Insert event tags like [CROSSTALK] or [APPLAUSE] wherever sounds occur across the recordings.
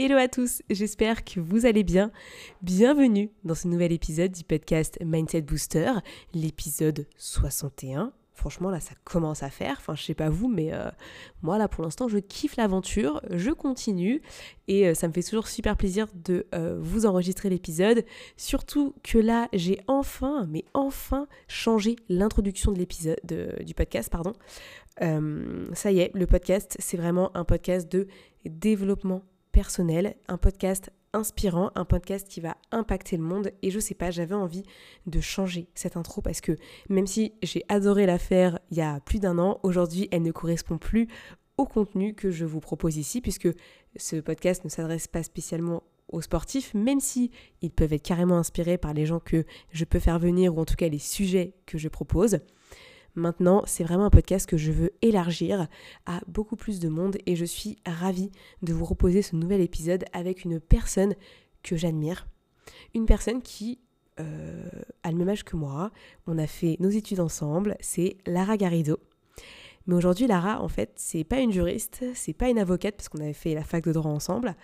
Hello à tous, j'espère que vous allez bien. Bienvenue dans ce nouvel épisode du podcast Mindset Booster, l'épisode 61. Franchement, là, ça commence à faire. Enfin, je sais pas vous, mais euh, moi, là, pour l'instant, je kiffe l'aventure. Je continue. Et euh, ça me fait toujours super plaisir de euh, vous enregistrer l'épisode. Surtout que là, j'ai enfin, mais enfin, changé l'introduction de l'épisode, du podcast, pardon. ça y est, le podcast, c'est vraiment un podcast de développement personnel, un podcast inspirant, un podcast qui va impacter le monde. Et je sais pas, j'avais envie de changer cette intro parce que même si j'ai adoré la faire il y a plus d'un an, aujourd'hui elle ne correspond plus au contenu que je vous propose ici puisque ce podcast ne s'adresse pas spécialement aux sportifs, même si ils peuvent être carrément inspirés par les gens que je peux faire venir ou en tout cas les sujets que je propose. Maintenant, c'est vraiment un podcast que je veux élargir à beaucoup plus de monde et je suis ravie de vous proposer ce nouvel épisode avec une personne que j'admire. Une personne qui euh, a le même âge que moi. On a fait nos études ensemble. C'est Lara Garrido. Mais aujourd'hui, Lara, en fait, c'est pas une juriste, c'est pas une avocate parce qu'on avait fait la fac de droit ensemble.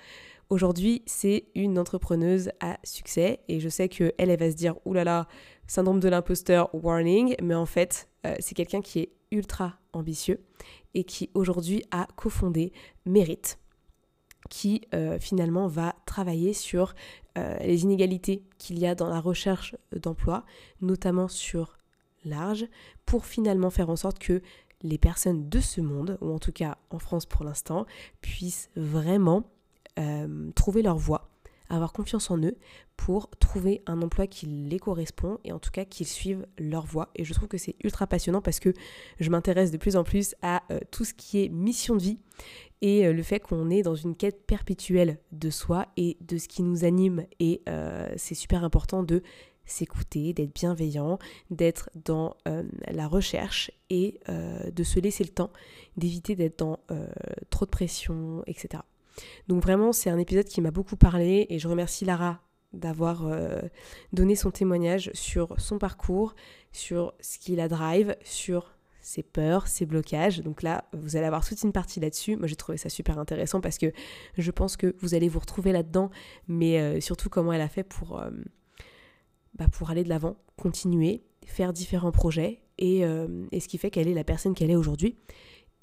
Aujourd'hui, c'est une entrepreneuse à succès et je sais que elle, elle va se dire oulala, syndrome de l'imposteur, warning, mais en fait, euh, c'est quelqu'un qui est ultra ambitieux et qui aujourd'hui a cofondé Merit, qui euh, finalement va travailler sur euh, les inégalités qu'il y a dans la recherche d'emploi, notamment sur large, pour finalement faire en sorte que les personnes de ce monde, ou en tout cas en France pour l'instant, puissent vraiment trouver leur voie avoir confiance en eux pour trouver un emploi qui les correspond et en tout cas qu'ils suivent leur voie. Et je trouve que c'est ultra passionnant parce que je m'intéresse de plus en plus à euh, tout ce qui est mission de vie et euh, le fait qu'on est dans une quête perpétuelle de soi et de ce qui nous anime. Et euh, c'est super important de s'écouter, d'être bienveillant, d'être dans la recherche et de se laisser le temps, d'éviter d'être dans trop de pression, etc. Donc vraiment, c'est un épisode qui m'a beaucoup parlé et je remercie Lara d'avoir euh, donné son témoignage sur son parcours, sur ce qui la drive, sur ses peurs, ses blocages. Donc là, vous allez avoir toute une partie là-dessus. Moi, j'ai trouvé ça super intéressant parce que je pense que vous allez vous retrouver là-dedans, mais euh, surtout comment elle a fait pour, euh, bah, pour aller de l'avant, continuer, faire différents projets et, et ce qui fait qu'elle est la personne qu'elle est aujourd'hui.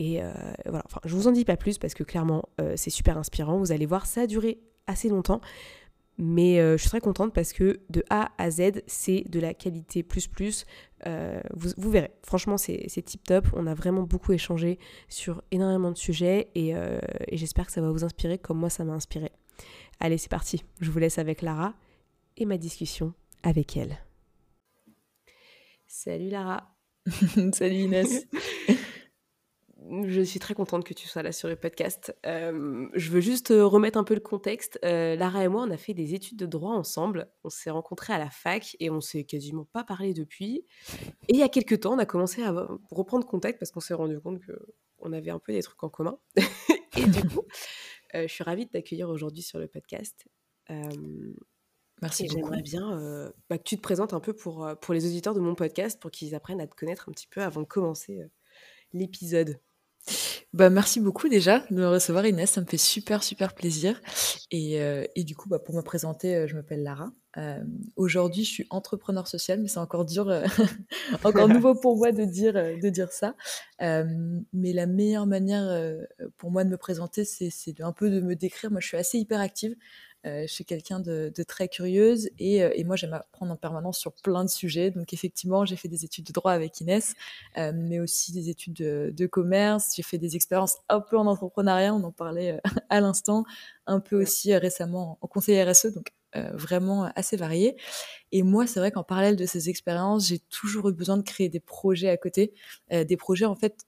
Et euh, voilà, enfin, je vous en dis pas plus parce que clairement, euh, c'est super inspirant. Vous allez voir, ça a duré assez longtemps. Mais euh, je suis très contente parce que de A à Z, c'est de la qualité plus plus. vous, verrez, franchement, c'est tip top. On a vraiment beaucoup échangé sur énormément de sujets et, et j'espère que ça va vous inspirer comme moi, ça m'a inspiré. Allez, c'est parti. Je vous laisse avec Lara et ma discussion avec elle. Salut Lara. [LAUGHS] Salut Inès. [LAUGHS] je suis très contente que tu sois là sur le podcast. Euh, je veux juste euh, remettre un peu le contexte. Euh, Lara et moi, on a fait des études de droit ensemble. On s'est rencontrés à la fac et on s'est quasiment pas parlé depuis. Et il y a quelques temps, on a commencé à reprendre contact parce qu'on s'est rendu compte qu'on avait un peu des trucs en commun. [LAUGHS] et du coup, je suis ravie de t'accueillir aujourd'hui sur le podcast. Merci beaucoup. J'aimerais bien bah, que tu te présentes un peu pour, pour les auditeurs de mon podcast pour qu'ils apprennent à te connaître un petit peu avant de commencer l'épisode. Bah, merci beaucoup déjà de me recevoir Inès, ça me fait super super plaisir. Et, euh, et du coup, bah, pour me présenter, euh, je m'appelle Lara. Euh, aujourd'hui, je suis entrepreneur social, mais c'est encore dur, [LAUGHS] encore [LAUGHS] nouveau pour moi de dire, de dire ça. mais la meilleure manière pour moi de me présenter, c'est un peu de me décrire. Moi, je suis assez hyperactive. Euh, je suis quelqu'un de, très curieuse et, euh, et moi j'aime apprendre en permanence sur plein de sujets. Donc effectivement, j'ai fait des études de droit avec Inès, euh, mais aussi des études de, commerce. J'ai fait des expériences un peu en entrepreneuriat, on en parlait [LAUGHS] à l'instant, un peu aussi récemment en conseil RSE, donc vraiment assez varié. Et moi, c'est vrai qu'en parallèle de ces expériences, j'ai toujours eu besoin de créer des projets à côté, des projets en fait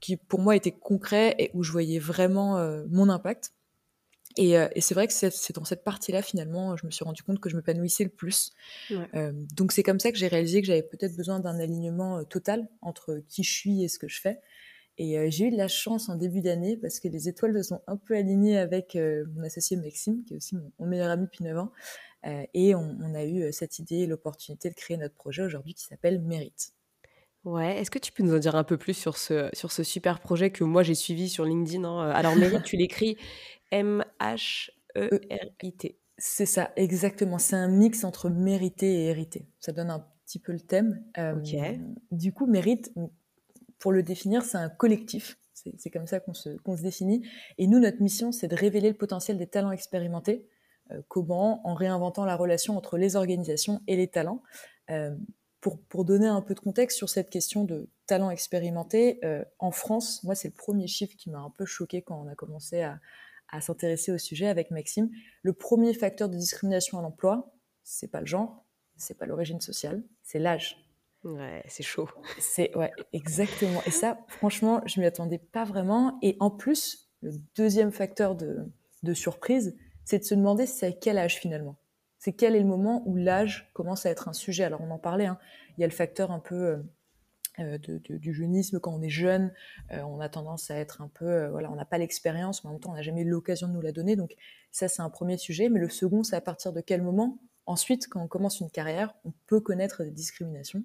qui pour moi étaient concrets et où je voyais vraiment mon impact. Et, euh, et c'est vrai que c'est dans cette partie-là, finalement, je me suis rendu compte que je m'épanouissais le plus. Euh, donc c'est comme ça que j'ai réalisé que j'avais peut-être besoin d'un alignement euh, total entre qui je suis et ce que je fais. Et j'ai eu de la chance en début d'année parce que les étoiles se sont un peu alignées avec mon associé Maxime, qui est aussi mon, meilleur ami depuis 9 ans. et on, on, a eu cette idée et l'opportunité de créer notre projet aujourd'hui qui s'appelle Mérite. Ouais, est-ce que tu peux nous en dire un peu plus sur ce, sur ce super projet que moi j'ai suivi sur LinkedIn hein? Alors Mérite, tu l'écris M-H-E-R-I-T. C'est ça, exactement. C'est un mix entre mériter et hériter. Ça donne un petit peu le thème. Euh, du coup, mérite, pour le définir, c'est un collectif. C'est comme ça qu'on se, se, définit. Et nous, notre mission, c'est de révéler le potentiel des talents expérimentés. Euh, comment En réinventant la relation entre les organisations et les talents. Euh, pour, pour, donner un peu de contexte sur cette question de talents expérimentés, en France, moi, c'est le premier chiffre qui m'a un peu choqué quand on a commencé à, à s'intéresser au sujet avec Maxime. Le premier facteur de discrimination à l'emploi, c'est pas le genre, c'est pas l'origine sociale, c'est l'âge. Ouais, c'est chaud. C'est ouais, exactement. Et ça, franchement, je m'y attendais pas vraiment. Et en plus, le deuxième facteur de, de surprise, c'est de se demander c'est à quel âge finalement. C'est quel est le moment où l'âge commence à être un sujet. Alors on en parlait. Hein. Il y a le facteur un peu euh, du jeunisme quand on est jeune, euh, on a tendance à être un peu, euh, voilà, on n'a pas l'expérience, mais en même temps on n'a jamais eu l'occasion de nous la donner. Donc ça c'est un premier sujet. Mais le second, c'est à partir de quel moment Ensuite, quand on commence une carrière, on peut connaître des discriminations.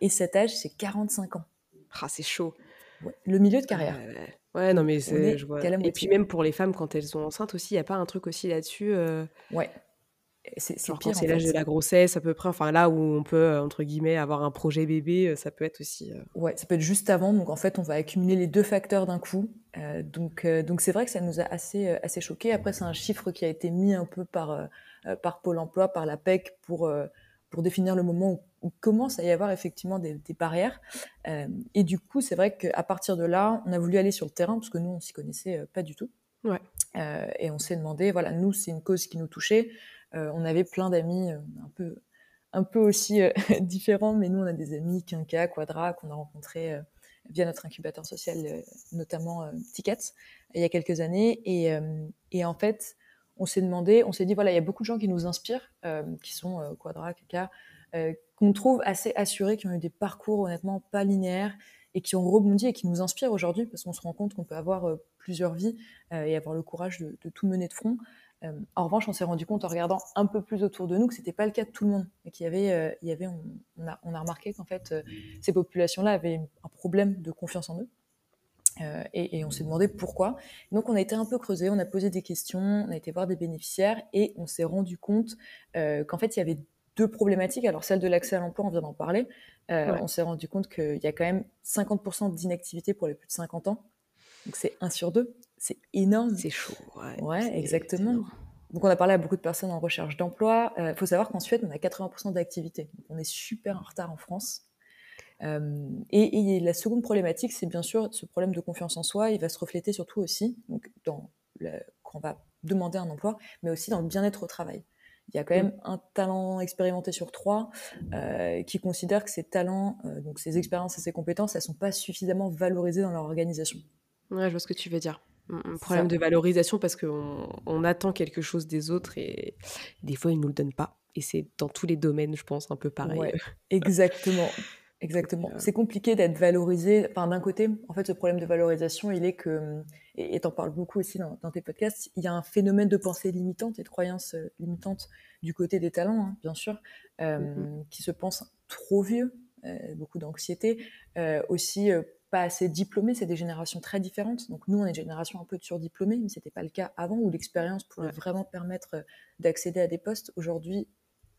Et cet âge, c'est 45 ans. Ah, c'est chaud. Le milieu de carrière. ouais, non, mais c'est. Et puis même pour les femmes, quand elles sont enceintes aussi, il n'y a pas un truc aussi là-dessus. Ouais. C'est pire. C'est l'âge de la grossesse, à peu près. Enfin, là où on peut, euh, entre guillemets, avoir un projet bébé, euh, ça peut être aussi. Euh, ouais, ça peut être juste avant. Donc, en fait, on va accumuler les deux facteurs d'un coup. donc, donc c'est vrai que ça nous a assez, assez choqué. Après, c'est un chiffre qui a été mis un peu par, par Pôle emploi, par la PEC, pour, pour définir le moment où, commence à y avoir effectivement des, des barrières. et du coup, c'est vrai qu'à partir de là, on a voulu aller sur le terrain, parce que nous, on s'y connaissait pas du tout. Ouais. et on s'est demandé, voilà, nous, c'est une cause qui nous touchait. Euh, on avait plein d'amis euh, un peu un peu aussi euh, [LAUGHS] différents, mais nous, on a des amis Quinca, Quadra, qu'on a rencontrés via notre incubateur social, notamment Tickets, il y a quelques années. Et, en fait, on s'est demandé, on s'est dit, voilà, il y a beaucoup de gens qui nous inspirent, qui sont Quadra, Quinca, qu'on trouve assez assurés, qui ont eu des parcours honnêtement pas linéaires et qui ont rebondi et qui nous inspirent aujourd'hui, parce qu'on se rend compte qu'on peut avoir plusieurs vies et avoir le courage de, tout mener de front. Euh, en revanche, on s'est rendu compte en regardant un peu plus autour de nous que c'était pas le cas de tout le monde et qu'il y avait, euh, il y avait on, a, on a remarqué qu'en fait, euh, ces populations-là avaient un problème de confiance en eux. Et, et, on s'est demandé pourquoi. Donc on a été un peu creusé, on a posé des questions, on a été voir des bénéficiaires et on s'est rendu compte qu'en fait il y avait deux problématiques. Alors celle de l'accès à l'emploi, on vient d'en parler. On s'est rendu compte qu'il y a quand même 50% d'inactivité pour les plus de 50 ans. Donc c'est 1 sur 2 c'est énorme. C'est chaud. Ouais, exactement. Donc on a parlé à beaucoup de personnes en recherche d'emploi. Il euh, faut savoir qu'en Suède, on a 80% d'activité. On est super en retard en France. Euh, et, la seconde problématique, c'est bien sûr ce problème de confiance en soi. Il va se refléter surtout aussi donc dans quand on va demander un emploi, mais aussi dans le bien-être au travail. Il y a quand même un talent expérimenté sur trois euh, qui considère que ces talents, donc ces expériences et ces compétences, elles sont pas suffisamment valorisées dans leur organisation. Ouais, je vois ce que tu veux dire un problème de valorisation parce qu'on on attend quelque chose des autres et des fois ils nous le donnent pas. Et c'est dans tous les domaines, je pense, un peu pareil. [LAUGHS] exactement. Exactement. C'est compliqué d'être valorisé. Enfin, d'un côté, en fait, ce problème de valorisation, il est que, et tu en parles beaucoup aussi dans, tes podcasts, il y a un phénomène de pensée limitante et de croyance euh, limitante du côté des talents, hein, bien sûr, euh, mm-hmm. qui se pensent trop vieux, euh, beaucoup d'anxiété, aussi pas assez diplômés, c'est des générations très différentes. Donc nous, on est une génération un peu de surdiplômés, mais c'était pas le cas avant où l'expérience pouvait vraiment permettre euh, d'accéder à des postes. Aujourd'hui,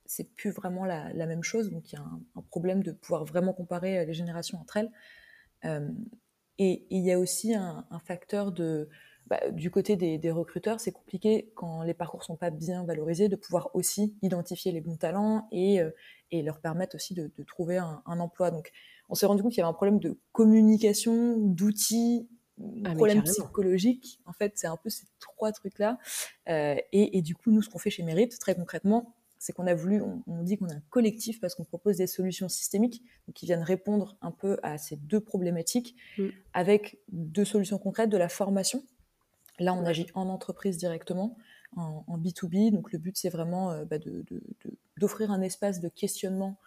c'est plus vraiment la, même chose. Donc il y a un, problème de pouvoir vraiment comparer euh, les générations entre elles. Euh, et, il y a aussi un, facteur de bah, du côté des, recruteurs, c'est compliqué quand les parcours sont pas bien valorisés de pouvoir aussi identifier les bons talents et, et leur permettre aussi de, trouver un, un emploi. Donc on s'est rendu compte qu'il y avait un problème de communication, d'outils, un ah, problème psychologique. En fait, c'est un peu ces trois trucs-là. Euh, et, du coup, nous, ce qu'on fait chez Mérite, très concrètement, c'est qu'on a voulu, on, dit qu'on est un collectif parce qu'on propose des solutions systémiques qui viennent répondre un peu à ces deux problématiques mm. avec deux solutions concrètes de la formation. Là, on agit en entreprise directement, en, B2B. Donc, le but, c'est vraiment bah, d'offrir un espace de questionnement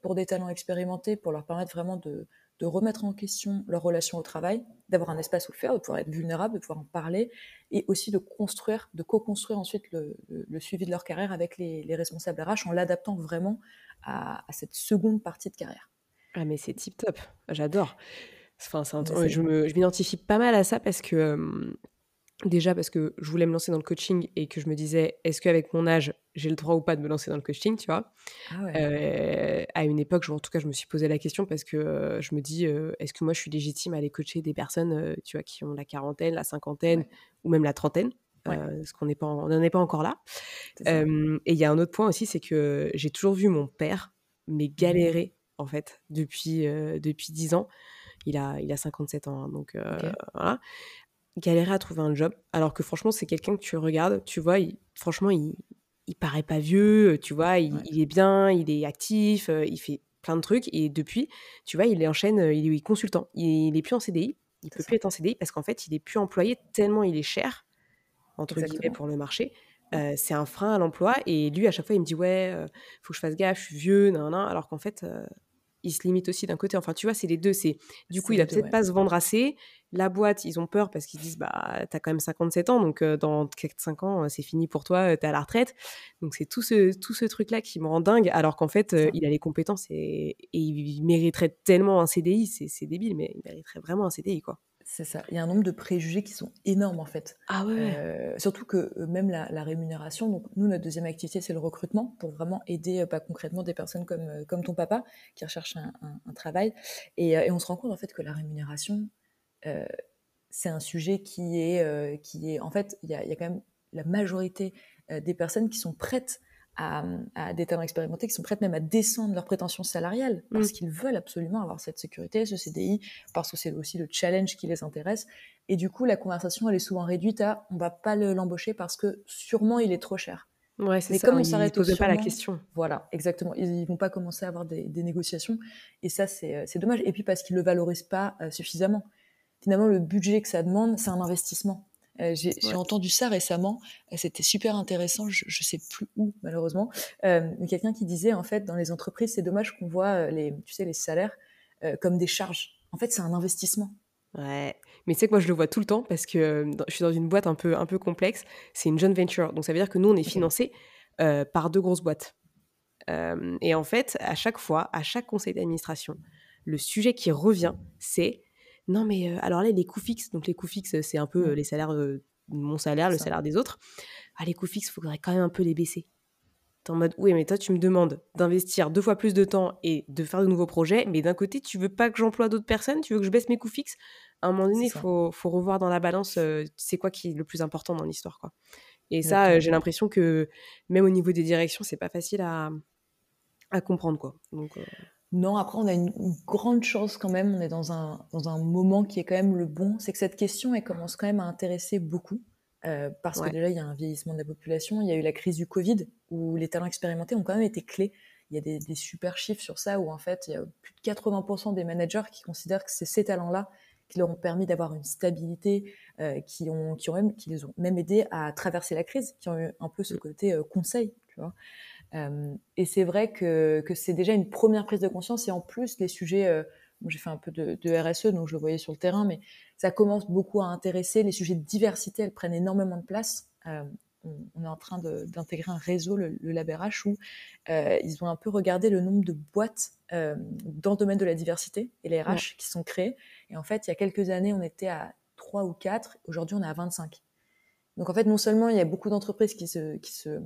pour des talents expérimentés, pour leur permettre vraiment de, de remettre en question leur relation au travail, d'avoir un espace où le faire, de pouvoir être vulnérable, de pouvoir en parler, et aussi de construire, de co-construire ensuite le, suivi de leur carrière avec les, responsables RH en l'adaptant vraiment à, cette seconde partie de carrière. Ah mais c'est tip top, j'adore. Enfin, je m'identifie pas mal à ça parce que Déjà parce que je voulais me lancer dans le coaching et que je me disais, est-ce qu'avec mon âge, j'ai le droit ou pas de me lancer dans le coaching, tu vois? Ah euh, À une époque, en tout cas, je me suis posé la question parce que euh, je me dis, euh, est-ce que moi, je suis légitime à aller coacher des personnes, tu vois, qui ont la quarantaine, la cinquantaine ou même la trentaine Parce qu'on n'en est pas encore là. et il y a un autre point aussi, c'est que j'ai toujours vu mon père, mais mmh galérer, en fait, depuis, depuis 10 ans. Il a, il a 57 ans, hein, donc voilà galérer à trouver un job, alors que franchement, c'est quelqu'un que tu regardes, tu vois, franchement, il, il paraît pas vieux, tu vois, il, est bien, il est actif, euh, il fait plein de trucs, et depuis, tu vois, il enchaîne, euh, il est consultant, il, est plus en CDI, il peut plus être en CDI parce qu'en fait, il est plus employé tellement il est cher, entre guillemets, pour le marché. Euh, c'est un frein à l'emploi, et lui, à chaque fois, il me dit, ouais, faut que je fasse gaffe, je suis vieux, nan, nan, alors qu'en fait, il se limite aussi d'un côté. Enfin, tu vois, c'est les deux. C'est du coup, il a peut-être pas se vendre assez. La boîte, ils ont peur parce qu'ils disent bah t'as quand même 57 ans, donc euh, dans 5 ans c'est fini pour toi, euh, t'es à la retraite. Donc c'est tout ce tout ce truc là qui me rend dingue, alors qu'en fait euh, il a les compétences et, et, il mériterait tellement un CDI. C'est débile, mais il mériterait vraiment un CDI quoi. C'est ça. Il y a un nombre de préjugés qui sont énormes en fait. Ah ouais. Euh, surtout que euh, même la, rémunération. Donc nous, notre deuxième activité, c'est le recrutement pour vraiment aider euh, pas concrètement des personnes comme comme ton papa qui recherchent un, travail. Et, on se rend compte en fait que la rémunération, c'est un sujet qui est qui est en fait il y a, y a, quand même la majorité des personnes qui sont prêtes à, des talents expérimentés qui sont prêts même à descendre leurs prétentions salariales parce mm. qu'ils veulent absolument avoir cette sécurité, ce CDI, parce que c'est aussi le challenge qui les intéresse. Et du coup, la conversation, elle est souvent réduite à on va pas l'embaucher parce que sûrement il est trop cher. Ouais, c'est ça. Comme on s'arrête pas la question. Voilà, exactement. Ils, vont pas commencer à avoir des, négociations. Et ça, c'est dommage. Et puis parce qu'ils le valorisent pas euh, suffisamment. Finalement, le budget que ça demande, c'est un investissement. Euh, j'ai entendu ça récemment, euh, c'était super intéressant, je, ne sais plus où malheureusement, euh, quelqu'un qui disait en fait dans les entreprises c'est dommage qu'on voit les, tu sais, les salaires comme des charges. En fait c'est un investissement. Ouais, mais tu sais que moi je le vois tout le temps parce que je suis dans une boîte un peu, un peu complexe, c'est une joint venture, donc ça veut dire que nous on est financé par deux grosses boîtes. et en fait, à chaque fois, à chaque conseil d'administration, le sujet qui revient, c'est non, mais alors là, les coûts fixes, donc les coûts fixes, c'est un peu mmh. les salaires, mon salaire, le salaire des autres. Ah, les coûts fixes, il faudrait quand même un peu les baisser. T'es en mode, oui, mais toi, tu me demandes d'investir deux fois plus de temps et de faire de nouveaux projets, mais d'un côté, tu veux pas que j'emploie d'autres personnes, tu veux que je baisse mes coûts fixes? À un moment donné, il faut, faut, revoir dans la balance, c'est quoi qui est le plus important dans l'histoire, quoi. Et ça, j'ai l'impression que même au niveau des directions, c'est pas facile à, à comprendre, quoi. Donc, non, après, on a une, grande chance quand même. On est dans un, dans un moment qui est quand même le bon. C'est que cette question, elle commence quand même à intéresser beaucoup. Euh, parce que déjà, il y a un vieillissement de la population. Il y a eu la crise du Covid, où les talents expérimentés ont quand même été clés. Il y a des, des super chiffres sur ça, où en fait, il y a plus de 80% des managers qui considèrent que c'est ces talents-là qui leur ont permis d'avoir une stabilité, euh, qui, ont, qui, ont même, qui les ont même aidés à traverser la crise, qui ont eu un peu ce mmh. côté euh, conseil. Tu vois et c'est vrai que, que c'est déjà une première prise de conscience. Et en plus, les sujets, euh, j'ai fait un peu de, de, RSE, donc je le voyais sur le terrain, mais ça commence beaucoup à intéresser. Les sujets de diversité, elles prennent énormément de place. Euh, on, est en train d'intégrer un réseau, le, le LabRH, où euh, ils ont un peu regardé le nombre de boîtes euh, dans le domaine de la diversité et les RH qui sont créées. Et en fait, il y a quelques années, on était à 3 ou 4. Aujourd'hui, on est à 25. Donc en fait, non seulement il y a beaucoup d'entreprises qui se, qui se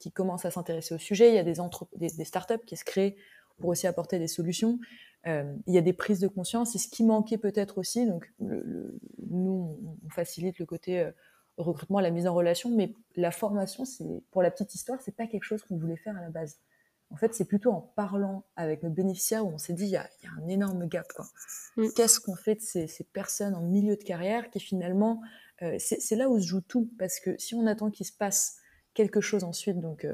qui commencent à s'intéresser au sujet. Il y a des, des, des, startups qui se créent pour aussi apporter des solutions. Euh, il y a des prises de conscience. Et ce qui manquait peut-être aussi, donc le, nous, on facilite le côté euh, recrutement, la mise en relation, mais la formation, pour la petite histoire, c'est pas quelque chose qu'on voulait faire à la base. En fait, c'est plutôt en parlant avec nos bénéficiaires où on s'est dit, il y, a, y a, un énorme gap. Mm. Qu'est-ce qu'on fait de ces, ces, personnes en milieu de carrière qui finalement, euh, c'est là où se joue tout, parce que si on attend qu'il se passe quelque chose ensuite, donc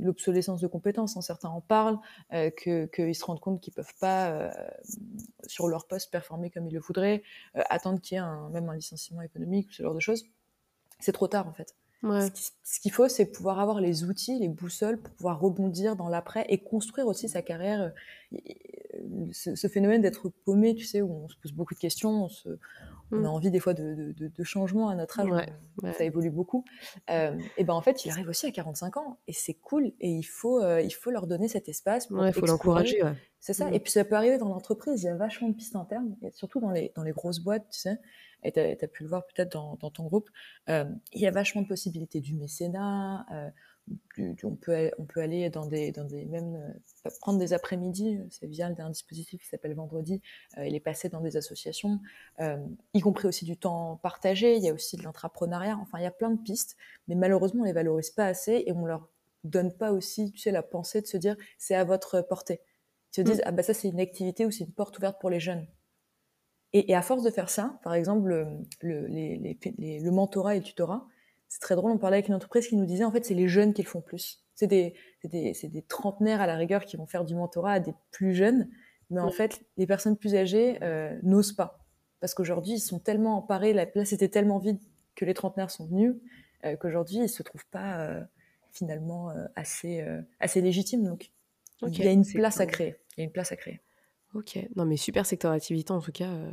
l'obsolescence de compétences, hein, certains en parlent, qu'ils se rendent compte qu'ils peuvent pas, sur leur poste, performer comme ils le voudraient, attendre qu'il y ait un, même un licenciement économique, ce genre de choses. C'est trop tard en fait. Ce qu'il faut, c'est pouvoir avoir les outils, les boussoles pour pouvoir rebondir dans l'après et construire aussi sa carrière. Ce, phénomène d'être paumé, tu sais, où on se pose beaucoup de questions, on, a mm. envie des fois de, de, changement à notre âge, ça évolue beaucoup. Euh, et ben en fait, il arrive aussi à 45 ans et c'est cool et il faut, euh, il faut leur donner cet espace. il faut l'encourager. C'est ça. Mm. Et puis ça peut arriver dans l'entreprise, il y a vachement de pistes internes, surtout dans les, dans les grosses boîtes, tu sais et tu as, pu le voir peut-être dans, ton groupe, euh, il y a vachement de possibilités du mécénat. Euh, on, peut, on peut aller dans des, dans des même euh, prendre des après-midi, c'est via un dispositif qui s'appelle Vendredi, et les passer dans des associations, y compris aussi du temps partagé. Il y a aussi de l'entrepreneuriat. Enfin, il y a plein de pistes, mais malheureusement, on les valorise pas assez et on leur donne pas aussi, tu sais, la pensée de se dire c'est à votre portée. Ils se disent, mmh. ah bah ça c'est une activité ou c'est une porte ouverte pour les jeunes. Et, à force de faire ça, par exemple, le, le, mentorat et le tutorat, c'est très drôle, on parlait avec une entreprise qui nous disait, en fait, c'est les jeunes qui le font plus. C'est des, des, des, trentenaires à la rigueur qui vont faire du mentorat à des plus jeunes, mais en fait, les personnes plus âgées euh, n'osent pas. Parce qu'aujourd'hui, ils sont tellement emparés, la place était tellement vide que les trentenaires sont venus, euh, qu'aujourd'hui, ils ne se trouvent pas euh, finalement assez, assez légitimes. Donc, il y a une place à créer. Il y a une place à créer. Ok, non mais super secteur d'activité en tout cas. Euh,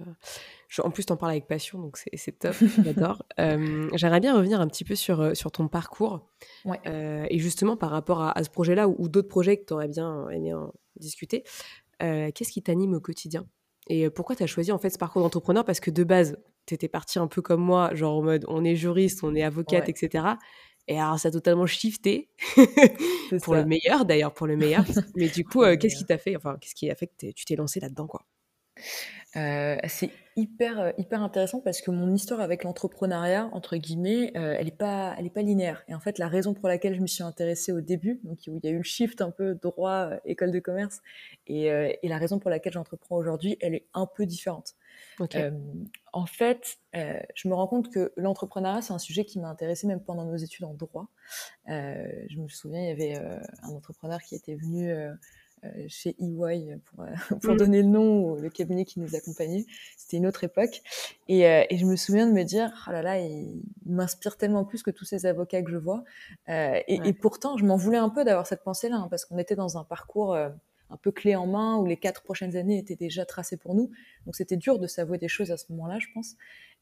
en plus, t'en parles avec passion, donc c'est top, [LAUGHS] j'adore. Euh, j'aimerais bien revenir un petit peu sur, euh, sur ton parcours. et justement, par rapport à, ce projet-là ou, d'autres projets que tu aurais bien aimé en discuter, qu'est-ce qui t'anime au quotidien? Et pourquoi tu as choisi en fait ce parcours d'entrepreneur? Parce que de base, tu étais partie un peu comme moi, genre en mode on est juriste, on est avocate, etc. Et alors, ça a totalement shifté, [LAUGHS] pour le meilleur d'ailleurs, pour le meilleur. [LAUGHS] Mais du coup, euh, qu'est-ce qui t'a fait, enfin, qu'est-ce qui a fait que tu t'es lancé là-dedans, quoi? Euh, c'est hyper euh, hyper intéressant parce que mon histoire avec l'entrepreneuriat entre guillemets, elle est pas elle est pas linéaire. Et en fait, la raison pour laquelle je me suis intéressée au début, donc où il y a eu le shift un peu droit école de commerce, et, et la raison pour laquelle j'entreprends aujourd'hui, elle est un peu différente. Euh, en fait, euh, je me rends compte que l'entrepreneuriat, c'est un sujet qui m'a intéressé même pendant nos études en droit. Euh, je me souviens, il y avait un entrepreneur qui était venu chez EY pour, [LAUGHS] pour mm. donner le nom, le cabinet qui nous accompagnait. C'était une autre époque. Et, et, je me souviens de me dire, oh là là, il, m'inspire tellement plus que tous ces avocats que je vois. Et, et, pourtant, je m'en voulais un peu d'avoir cette pensée-là, hein, parce qu'on était dans un parcours un peu clé en main où les quatre prochaines années étaient déjà tracées pour nous. Donc c'était dur de s'avouer des choses à ce moment-là, je pense.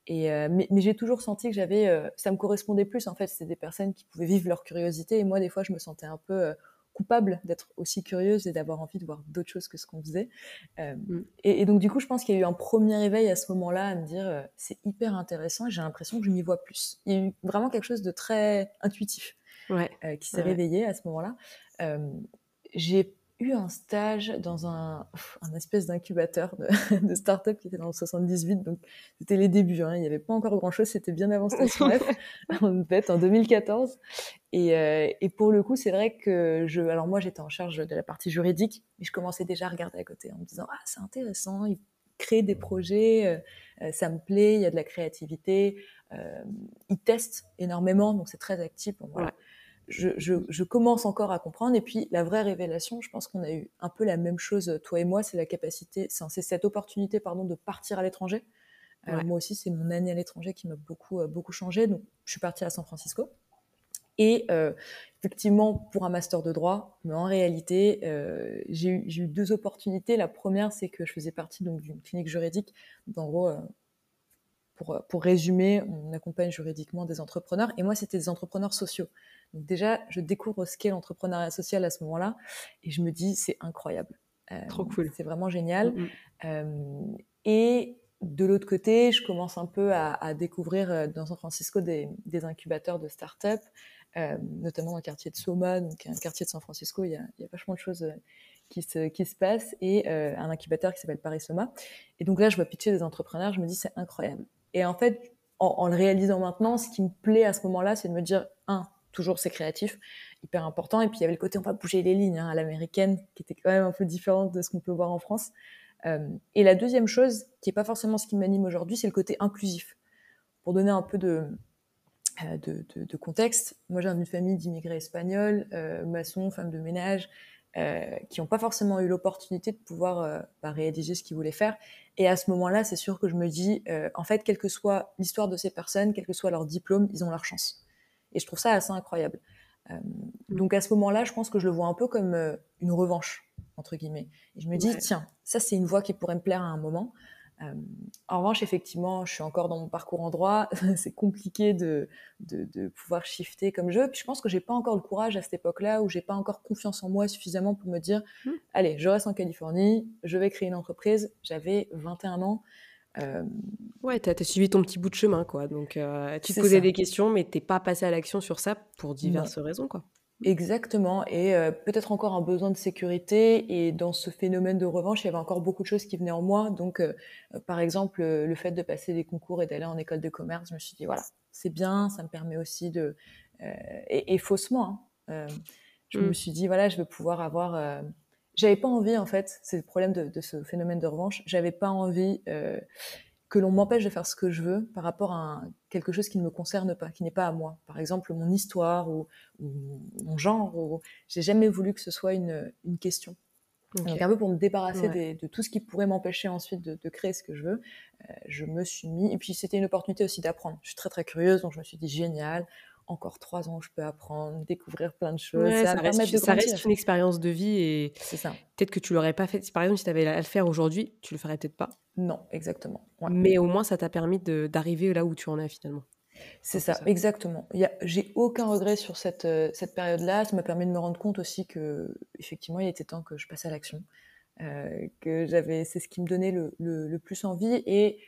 Et euh, mais, j'ai toujours senti que j'avais, euh, ça me correspondait plus en fait. C'était des personnes qui pouvaient vivre leur curiosité et moi des fois je me sentais un peu euh, coupable d'être aussi curieuse et d'avoir envie de voir d'autres choses que ce qu'on faisait. Mm. Et, donc du coup je pense qu'il y a eu un premier éveil à ce moment-là à me dire c'est hyper intéressant et j'ai l'impression que je m'y vois plus. Il y a eu vraiment quelque chose de très intuitif qui s'est réveillé à ce moment-là. j'ai eu un stage dans un, un espèce d'incubateur de, [LAUGHS] de start-up qui était dans le 78, donc c'était les débuts, hein. il n'y avait pas encore grand-chose, c'était bien avant Station [LAUGHS] F, en fait, en 2014. Et, euh, et pour le coup, c'est vrai que je, alors moi j'étais en charge de la partie juridique, mais je commençais déjà à regarder à côté en me disant, ah c'est intéressant, il crée des projets, euh, euh, ça me plaît, il y a de la créativité, euh, il teste énormément, donc c'est très actif. voilà je, commence encore à comprendre. Et puis, la vraie révélation, je pense qu'on a eu un peu la même chose, toi et moi, c'est la capacité, c'est cette opportunité, pardon, de partir à l'étranger. Euh, moi aussi, c'est mon année à l'étranger qui m'a beaucoup, euh, beaucoup changé. Donc, je suis partie à San Francisco. Et euh, effectivement, pour un master de droit, mais en réalité, j'ai eu, deux opportunités. La première, c'est que je faisais partie d'une clinique juridique. En gros, pour, pour résumer, on accompagne juridiquement des entrepreneurs. Et moi, c'était des entrepreneurs sociaux. Donc déjà, je découvre ce qu'est l'entrepreneuriat social à ce moment-là et je me dis, c'est incroyable. Euh, Trop cool. C'est vraiment génial. Mm, mm. Euh, et de l'autre côté, je commence un peu à, découvrir euh, dans San Francisco des, incubateurs de start-up, notamment dans le quartier de Soma, donc un quartier de San Francisco, il y a, il y a vachement de choses qui se, qui se passent, et un incubateur qui s'appelle Paris Soma. Et donc là, je vois pitcher des entrepreneurs, je me dis, c'est incroyable. Et en fait, en, le réalisant maintenant, ce qui me plaît à ce moment-là, c'est de me dire, un, toujours c'est créatif, hyper important. Et puis il y avait le côté on va bouger les lignes hein, à l'américaine, qui était quand même un peu différente de ce qu'on peut voir en France. Euh, et la deuxième chose, qui est pas forcément ce qui m'anime aujourd'hui, c'est le côté inclusif. Pour donner un peu de, de, contexte. Moi, j'ai une famille d'immigrés espagnols, maçons, femmes de ménage, qui n'ont pas forcément eu l'opportunité de pouvoir bah, réaliser ce qu'ils voulaient faire. Et à ce moment-là, c'est sûr que je me dis, en fait, quelle que soit l'histoire de ces personnes, quel que soit leur diplôme, ils ont leur chance. Et je trouve ça assez incroyable. Euh, donc à ce moment-là, je pense que je le vois un peu comme euh, une revanche, entre guillemets. Et je me dis, tiens, ça c'est une voie qui pourrait me plaire à un moment. Euh, en revanche, effectivement, je suis encore dans mon parcours en droit. [LAUGHS] c'est compliqué de, de, pouvoir shifter comme je veux. Puis je pense que j'ai pas encore le courage à cette époque-là où j'ai pas encore confiance en moi suffisamment pour me dire, mmh. allez, je reste en Californie, je vais créer une entreprise. J'avais 21 ans. Euh, ouais, tu as, suivi ton petit bout de chemin, quoi. Donc, euh, tu te posais des questions, mais t'es pas passé à l'action sur ça pour diverses raisons, quoi. Exactement, et euh, peut-être encore un besoin de sécurité. Et dans ce phénomène de revanche, il y avait encore beaucoup de choses qui venaient en moi. Donc, par exemple, le fait de passer des concours et d'aller en école de commerce, je me suis dit voilà, c'est bien, ça me permet aussi de et, faussement. Hein, je me mmh. suis dit voilà, je vais pouvoir avoir j'avais pas envie, en fait, c'est le problème de, ce phénomène de revanche, j'avais pas envie euh, que l'on m'empêche de faire ce que je veux par rapport à quelque chose qui ne me concerne pas, qui n'est pas à moi. Par exemple, mon histoire ou, mon genre. Ou, j'ai jamais voulu que ce soit une, question. Donc un peu pour me débarrasser de tout ce qui pourrait m'empêcher ensuite de, créer ce que je veux, euh, je me suis mis. Et puis c'était une opportunité aussi d'apprendre. Je suis très très curieuse, donc je me suis dit génial encore trois ans, je peux apprendre, découvrir plein de choses. ça, reste, une expérience de vie et peut-être que tu l'aurais pas fait. Par exemple, si tu avais à le faire aujourd'hui, tu le ferais peut-être pas. Non, exactement. Mais au moins, ça t'a permis d'arriver là où tu en es finalement. C'est ça, exactement. J'ai aucun regret sur cette, euh, cette période-là. Ça m'a permis de me rendre compte aussi que, effectivement, il était temps que je passe à l'action. Euh, que j'avais, c'est ce qui me donnait le, le, plus envie. Et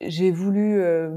j'ai voulu euh,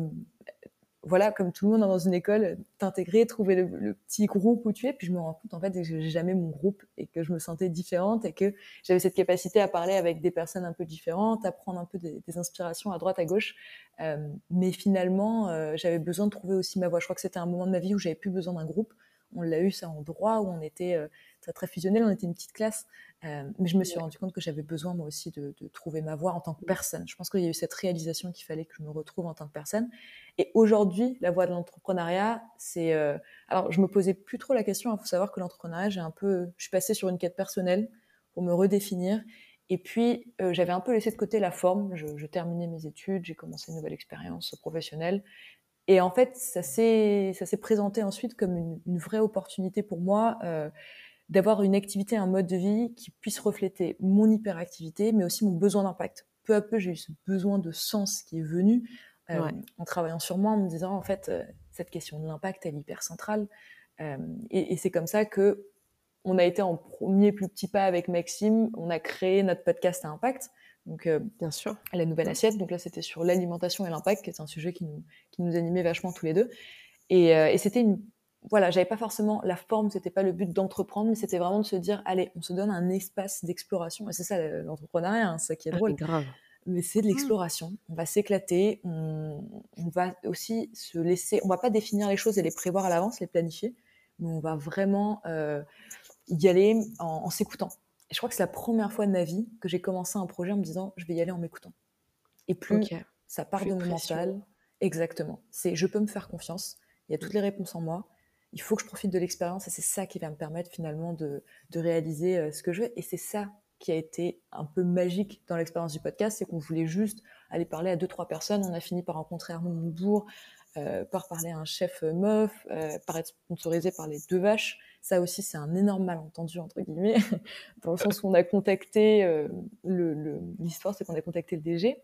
voilà, comme tout le monde dans une école, t'intégrer, trouver le, petit groupe où tu es. Puis je me rends compte en fait que j'ai jamais mon groupe et que je me sentais différente et que j'avais cette capacité à parler avec des personnes un peu différentes, à prendre un peu des, inspirations à droite, à gauche. Euh, mais finalement, euh, j'avais besoin de trouver aussi ma voie. Je crois que c'était un moment de ma vie où j'avais plus besoin d'un groupe. On l'a eu ça en droit où on était euh, très très fusionnel, on était une petite classe. Euh, mais je me suis rendu compte que j'avais besoin moi aussi de, trouver ma voie en tant que personne. Je pense qu'il y a eu cette réalisation qu'il fallait que je me retrouve en tant que personne. Et aujourd'hui, la voie de l'entrepreneuriat, c'est euh, alors je me posais plus trop la question. Il faut savoir que l'entrepreneuriat, j'ai un peu, je suis passée sur une quête personnelle pour me redéfinir. Et puis euh, j'avais un peu laissé de côté la forme. Je, terminais mes études, j'ai commencé une nouvelle expérience professionnelle. Et en fait, ça s'est présenté ensuite comme une, une, vraie opportunité pour moi d'avoir une activité, un mode de vie qui puisse refléter mon hyperactivité, mais aussi mon besoin d'impact. Peu à peu, j'ai eu ce besoin de sens qui est venu euh, en travaillant sur moi, en me disant en fait euh, cette question de l'impact elle est hyper centrale. Euh, et, c'est comme ça que on a été en premier plus petit pas avec Maxime. On a créé notre podcast à impact. Donc, bien sûr, la nouvelle assiette. Donc là, c'était sur l'alimentation et l'impact, qui est un sujet qui nous, qui nous animait vachement tous les deux. Et, et c'était une voilà, j'avais pas forcément la forme, c'était pas le but d'entreprendre, mais c'était vraiment de se dire, allez, on se donne un espace d'exploration. Et c'est ça l'entrepreneuriat, hein, ça qui est ah, drôle. grave. Mais c'est de mmh. l'exploration. On va s'éclater, on, va aussi se laisser, on va pas définir les choses et les prévoir à l'avance, les planifier, mais on va vraiment euh, y aller en, s'écoutant. Et je crois que c'est la première fois de ma vie que j'ai commencé un projet en me disant, je vais y aller en m'écoutant. Et plus ça part de mon mental, exactement. C'est, je peux me faire confiance. Il y a toutes les réponses en moi il faut que je profite de l'expérience et c'est ça qui va me permettre finalement de, réaliser euh, ce que je veux. Et c'est ça qui a été un peu magique dans l'expérience du podcast, c'est qu'on voulait juste aller parler à deux, trois personnes. On a fini par rencontrer Arnaud Montebourg, euh, par parler à un chef meuf, euh, par être sponsorisé par les deux vaches. Ça aussi, c'est un énorme malentendu, entre guillemets, [LAUGHS] dans le sens où on a contacté, l'histoire, c'est qu'on a contacté le DG.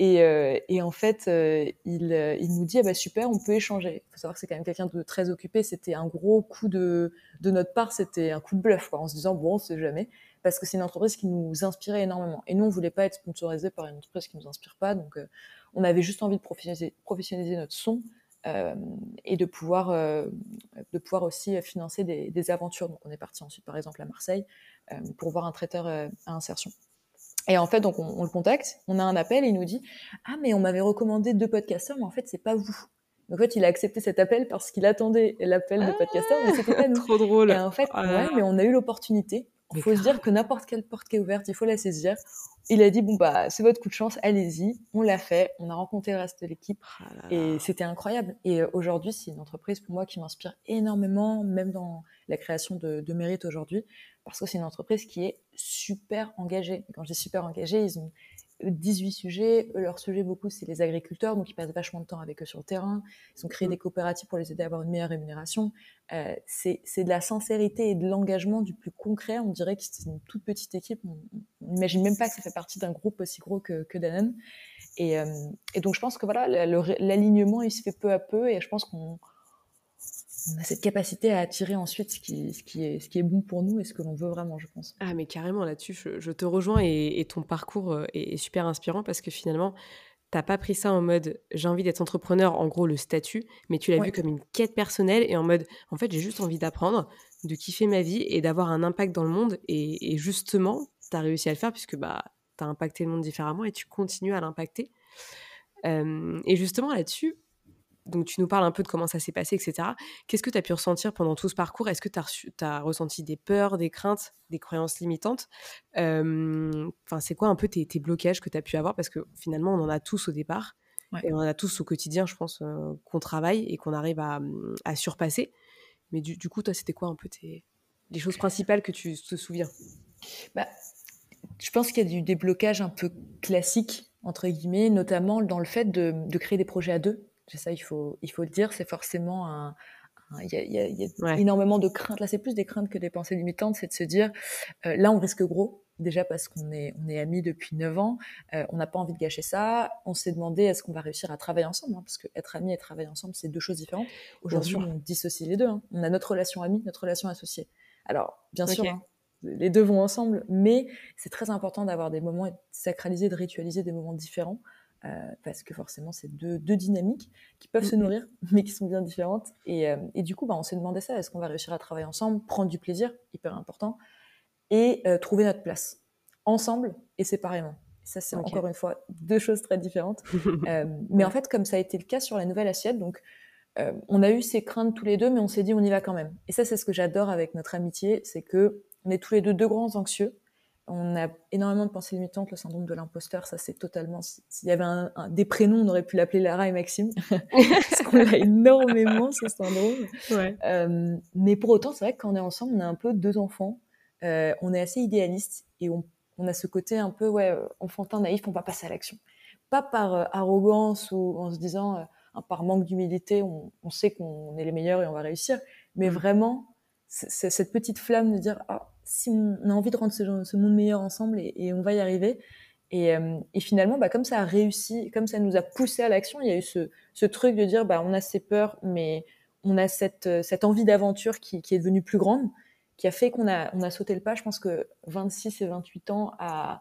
Euh, et, en fait, euh, il, euh, il, nous dit ah bah super, on peut échanger. Il faut savoir que c'est quand même quelqu'un de très occupé. C'était un gros coup de, notre part, c'était un coup de bluff, en se disant bon, on sait jamais, parce que c'est une entreprise qui nous inspirait énormément. Et nous, on voulait pas être sponsorisé par une entreprise qui nous inspire pas, donc on avait juste envie de professionnaliser, notre son et de pouvoir, de pouvoir aussi financer des, aventures. Donc on est parti ensuite, par exemple, à Marseille pour voir un traiteur à insertion. Et en fait, donc on, le contacte, on a un appel et il nous dit ah mais on m'avait recommandé deux podcasteurs, mais en fait c'est pas vous. Donc, en fait, il a accepté cet appel parce qu'il attendait l'appel de podcasteurs, mais c'était pas nous. Trop drôle. Et en fait, oh ouais, mais on a eu l'opportunité Il faut se dire que n'importe quelle porte qui est ouverte, il faut la saisir. Il a dit bon bah c'est votre coup de chance, allez-y. On l'a fait, on a rencontré le reste de l'équipe oh et c'était incroyable. Et euh, aujourd'hui, c'est une entreprise pour moi qui m'inspire énormément, même dans la création de, de mérite aujourd'hui, parce que c'est une entreprise qui est super engagée. quand je dis super engagée, ils ont 18 sujets. Leur sujet, beaucoup, c'est les agriculteurs, donc ils passent vachement de temps avec eux sur le terrain. Ils ont créé mm. des coopératives pour les aider à avoir une meilleure rémunération. Euh, c'est de la sincérité et de l'engagement du plus concret. On dirait que c'est une toute petite équipe. On n'imagine même pas que ça fait partie d'un groupe aussi gros que, que Danone. Et, euh, et, donc, je pense que voilà, l'alignement, il se fait peu à peu. Et je pense qu'on on a cette capacité à attirer ensuite ce qui, ce qui, est, ce qui est bon pour nous et ce que l'on veut vraiment, je pense. Ah, mais carrément là-dessus, je, te rejoins et, ton parcours euh, est, super inspirant parce que finalement, t'as pas pris ça en mode j'ai envie d'être entrepreneur, en gros le statut, mais tu l'as vu comme une quête personnelle et en mode en fait j'ai juste envie d'apprendre, de kiffer ma vie et d'avoir un impact dans le monde et, justement, tu as réussi à le faire puisque bah, tu as impacté le monde différemment et tu continues à l'impacter. Euh, et justement là-dessus, donc tu nous parles un peu de comment ça s'est passé, etc. Qu'est-ce que tu as pu ressentir pendant tout ce parcours? Est-ce que tu as, ressenti des peurs, des craintes, des croyances limitantes? Enfin, c'est quoi un peu tes, blocages que tu as pu avoir? Parce que finalement, on en a tous au départ. Et on en a tous au quotidien, je pense, qu'on travaille et qu'on arrive à, mmh, surpasser. Mais du, coup, toi, c'était quoi un peu tes, les choses principales que tu te souviens? Bah, Je pense qu'il y a du, des blocages un peu classiques, entre guillemets, notamment dans le fait de, de créer des projets à deux ça, il faut, il faut le dire, c'est forcément un. Il y a, y a, énormément de craintes. Là, c'est plus des craintes que des pensées limitantes. C'est de se dire, euh, là, on risque gros. Déjà parce qu'on est, on est amis depuis 9 ans. Euh, on n'a pas envie de gâcher ça. On s'est demandé, est-ce qu'on va réussir à travailler ensemble hein, Parce que être amis et travailler ensemble, c'est deux choses différentes. Aujourd'hui, on dissocie les deux. Hein. On a notre relation amie, notre relation associée. Alors, bien sûr, hein, les deux vont ensemble, mais c'est très important d'avoir des moments sacralisés, de ritualiser des moments différents euh, parce que forcément, c'est deux, deux, dynamiques qui peuvent se nourrir, [LAUGHS] mais qui sont bien différentes. Et, euh, et du coup, bah, on s'est demandé ça est-ce qu'on va réussir à travailler ensemble, prendre du plaisir, hyper important, et euh, trouver notre place, ensemble et séparément. Ça, c'est encore une fois deux choses très différentes. [LAUGHS] mais en fait, comme ça a été le cas sur la nouvelle assiette, donc on a eu ces craintes tous les deux, mais on s'est dit on y va quand même. Et ça, c'est ce que j'adore avec notre amitié, c'est que on est tous les deux deux grands anxieux, on a énormément de pensées limitantes, le syndrome de l'imposteur, ça c'est totalement. S'il y avait un, des prénoms, on aurait pu l'appeler Lara et Maxime, [LAUGHS] parce qu'on a énormément ce syndrome. Euh, mais pour autant, c'est vrai que quand on est ensemble, on a un peu deux enfants, euh, on est assez idéaliste et on, a ce côté un peu ouais, enfantin, naïf, on va passer à l'action. Pas par euh, arrogance ou en se disant, par manque d'humilité, on, sait qu'on est les meilleurs et on va réussir, mais mm. vraiment, c'est cette petite flamme de dire, ah, si on a envie de rendre ce, monde meilleur ensemble et, on va y arriver. Euh, et, finalement, bah, comme ça a réussi, comme ça nous a poussé à l'action, il y a eu ce, truc de dire, bah, on a ces peurs, mais on a cette, cette envie d'aventure qui, est devenue plus grande, qui a fait qu'on a, a sauté le pas. Je pense que 26 et 28 ans à,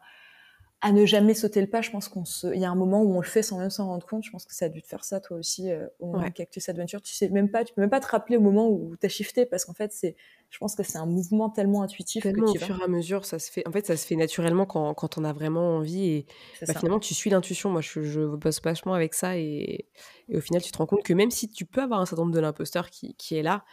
à ne jamais sauter le pas. Je pense qu'on se, il y a un moment où on le fait sans même s'en rendre compte. Je pense que ça a dû te faire ça toi aussi euh, au moment Cactus Adventure. Tu sais même pas, tu peux même pas te rappeler au moment où tu as shifté parce qu'en fait c'est, je pense que c'est un mouvement tellement intuitif. Tellement au fur et à mesure, ça se fait. En fait, ça se fait naturellement quand, quand on a vraiment envie et bah, finalement tu suis l'intuition. Moi, je, je bosse vachement avec ça et, et, au final tu te rends compte que même si tu peux avoir un syndrome de l'imposteur qui, qui est là,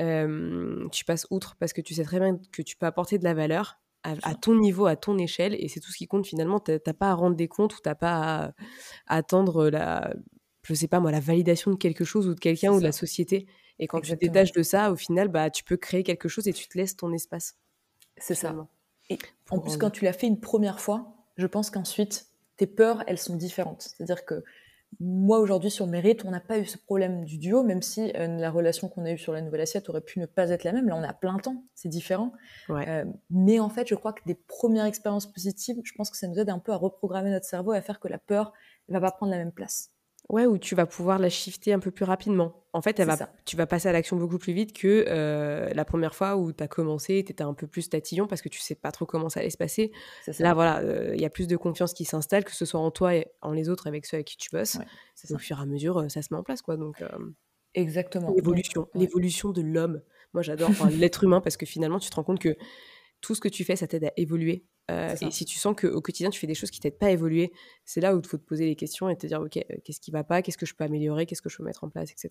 euh, tu passes outre parce que tu sais très bien que tu peux apporter de la valeur à, ton niveau, à ton échelle, et c'est tout ce qui compte finalement. T'as pas à rendre des comptes ou t'as pas à, attendre la, je sais pas moi, la validation de quelque chose ou de quelqu'un ou de la société. Et quand tu te détaches de ça, au final, bah, tu peux créer quelque chose et tu te laisses ton espace. C'est ça. Et en plus, quand tu l'as fait une première fois, je pense qu'ensuite, tes peurs, elles sont différentes. C'est-à-dire que moi aujourd'hui sur Mérite, on n'a pas eu ce problème du duo, même si euh, la relation qu'on a eue sur la nouvelle assiette aurait pu ne pas être la même. Là, on a plein temps, c'est différent. Euh, mais en fait, je crois que des premières expériences positives, je pense que ça nous aide un peu à reprogrammer notre cerveau et à faire que la peur ne va pas prendre la même place. Ouais, où tu vas pouvoir la shifter un peu plus rapidement. En fait, elle va, tu vas passer à l'action beaucoup plus vite que euh, la première fois où tu as commencé, tu étais un peu plus tatillon parce que tu sais pas trop comment ça allait se passer. Là, voilà, euh, il y a plus de confiance qui s'installe, que ce soit en toi et en les autres avec ceux avec qui tu bosses. au fur et à mesure, euh, ça se met en place, quoi. Donc, Exactement. L'évolution, l'évolution de l'homme. Moi, j'adore l'être humain parce que finalement, tu te rends compte que tout ce que tu fais, ça t'aide à évoluer. Euh, et si tu sens qu'au quotidien, tu fais des choses qui t'aident pas à évoluer, c'est là où il faut te poser les questions et te dire, OK, euh, qu'est-ce qui va pas Qu'est-ce que je peux améliorer Qu'est-ce que je peux mettre en place Etc.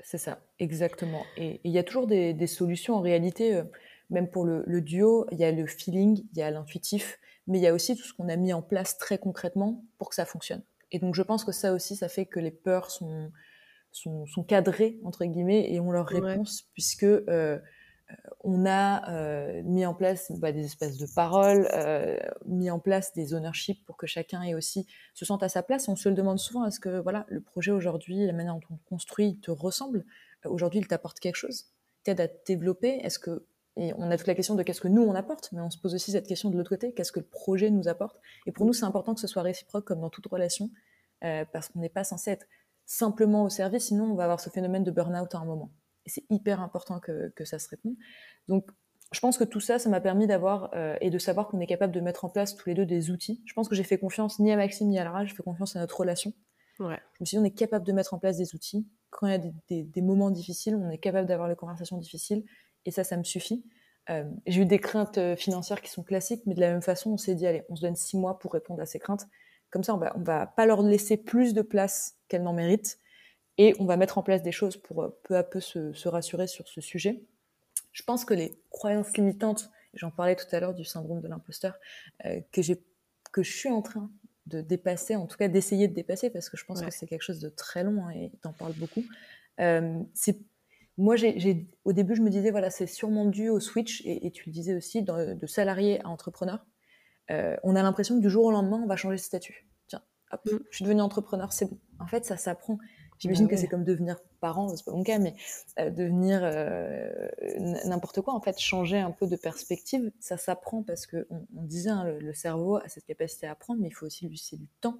C'est ça, exactement. Et il y a toujours des, solutions en réalité. Euh, même pour le, le duo, il y a le feeling, il y a l'intuitif, mais il y a aussi tout ce qu'on a mis en place très concrètement pour que ça fonctionne. Et donc je pense que ça aussi, ça fait que les peurs sont, sont, sont cadrées, entre guillemets, et ont leur réponse, puisque euh, on a euh, mis en place bah, des espèces de paroles, euh, mis en place des ownerships pour que chacun ait aussi se sente à sa place. On se le demande souvent est-ce que voilà le projet aujourd'hui, la manière dont on construit, te ressemble? Aujourd'hui, il t'apporte quelque chose, t'aide à te développer? Est-ce que on a toute la question de qu'est-ce que nous on apporte, mais on se pose aussi cette question de l'autre côté qu'est-ce que le projet nous apporte? Et pour nous, c'est important que ce soit réciproque comme dans toute relation, euh, parce qu'on n'est pas censé être simplement au service, sinon on va avoir ce phénomène de burn-out à un moment. Et c'est hyper important que, que, ça se réponde. Donc, je pense que tout ça, ça m'a permis d'avoir euh, et de savoir qu'on est capable de mettre en place tous les deux des outils. Je pense que j'ai fait confiance ni à Maxime ni à Lara, j'ai fait confiance à notre relation. Ouais. Je me suis dit, on est capable de mettre en place des outils. Quand il y a des, des, des moments difficiles, on est capable d'avoir les conversations difficiles. Et ça, ça me suffit. Euh, j'ai eu des craintes euh, financières qui sont classiques, mais de la même façon, on s'est dit, allez, on se donne six mois pour répondre à ces craintes. Comme ça, on va, on va pas leur laisser plus de place qu'elles n'en méritent. Et on va mettre en place des choses pour euh, peu à peu se, se rassurer sur ce sujet. Je pense que les croyances limitantes, j'en parlais tout à l'heure du syndrome de l'imposteur, euh, que, que je suis en train de dépasser, en tout cas d'essayer de dépasser, parce que je pense ouais. que c'est quelque chose de très long hein, et tu en parles beaucoup. Euh, c'est, moi, j'ai, au début, je me disais, voilà, c'est sûrement dû au switch, et, et tu le disais aussi, de, de salarié à entrepreneur. Euh, on a l'impression que du jour au lendemain, on va changer de statut. Tiens, hop, mm. je suis devenu entrepreneur, c'est bon. En fait, ça s'apprend. J'imagine bah ouais. que c'est comme devenir parent, c'est pas mon cas, mais euh, devenir euh, n'importe quoi, en fait, changer un peu de perspective, ça s'apprend parce que on, on disait, hein, le, le, cerveau a cette capacité à apprendre, mais il faut aussi lui laisser du temps.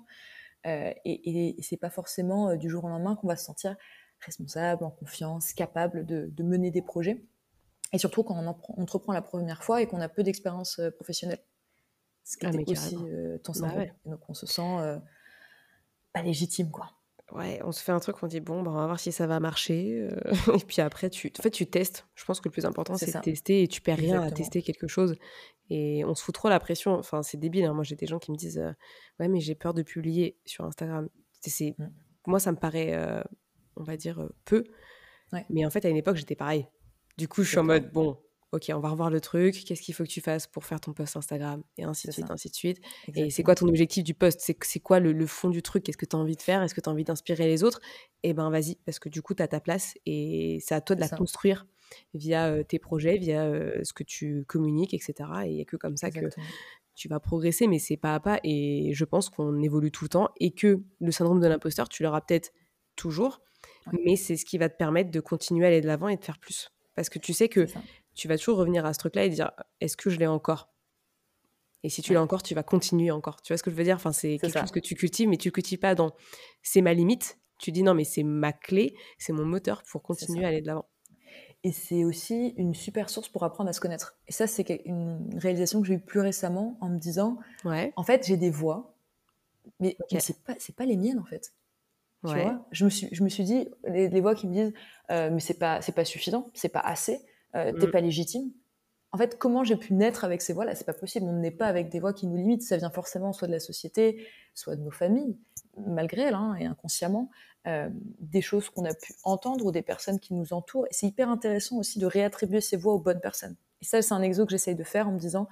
Euh, et, et, c'est pas forcément du jour au lendemain qu'on va se sentir responsable, en confiance, capable de, de mener des projets. Et surtout quand on, on entreprend la première fois et qu'on a peu d'expérience professionnelle. Ce qui ah, était aussi ton cerveau. Bah ouais. Donc on se sent pas légitime, quoi ouais, on se fait un truc, on dit bon, bah, on va voir si ça va marcher. Euh, [LAUGHS] et puis après, tu, en fait, tu testes. Je pense que le plus important, c'est de tester et tu perds rien à tester quelque chose. Et on se fout trop la pression. Enfin, c'est débile. Hein. Moi, j'ai des gens qui me disent euh, ouais, mais j'ai peur de publier sur Instagram. C'est, mmh. Moi, ça me paraît, euh, on va dire, peu. Ouais. Mais en fait, à une époque, j'étais pareil. Du coup, je suis en mode bon, ok, on va revoir le truc, qu'est-ce qu'il faut que tu fasses pour faire ton post Instagram, et ainsi de suite, ça. ainsi de suite. Exactement. Et c'est quoi ton objectif du post? C'est quoi le, le, fond du truc? Qu'est-ce que tu as envie de faire? Est-ce que tu as envie d'inspirer les autres? Eh ben vas-y, parce que du coup, tu as ta place et c'est à toi de la ça. construire via euh, tes projets, via euh, ce que tu communiques, etc. Et il n'y a que comme ça Exactement. que tu vas progresser, mais c'est pas à pas. Et je pense qu'on évolue tout le temps et que le syndrome de l'imposteur, tu l'auras peut-être toujours, ouais. mais c'est ce qui va te permettre de continuer à aller de l'avant et de faire plus. Parce que tu sais que tu vas toujours revenir à ce truc-là et dire est-ce que je l'ai encore? Et si tu l'as encore, tu vas continuer encore. Tu vois ce que je veux dire? Enfin, c'est quelque ça. chose que tu cultives, mais tu ne cultives pas dans c'est ma limite. Tu dis non, mais c'est ma clé, c'est mon moteur pour continuer à aller de l'avant. Et c'est aussi une super source pour apprendre à se connaître. Et ça, c'est une réalisation que j'ai eue plus récemment en me disant ouais. en fait, j'ai des voix, mais, okay. mais c'est pas, pas les miennes en fait. Tu ouais. vois? Je me, suis, je me suis dit, les, les voix qui me disent euh, mais c'est pas, pas suffisant, c'est pas assez euh, t'es mm. pas légitime. En fait, comment j'ai pu naître avec ces voix-là C'est pas possible. On n'est pas avec des voix qui nous limitent. Ça vient forcément soit de la société, soit de nos familles, malgré elles, hein, et inconsciemment, euh, des choses qu'on a pu entendre ou des personnes qui nous entourent. Et c'est hyper intéressant aussi de réattribuer ces voix aux bonnes personnes. Et ça, c'est un exo que j'essaye de faire en me disant,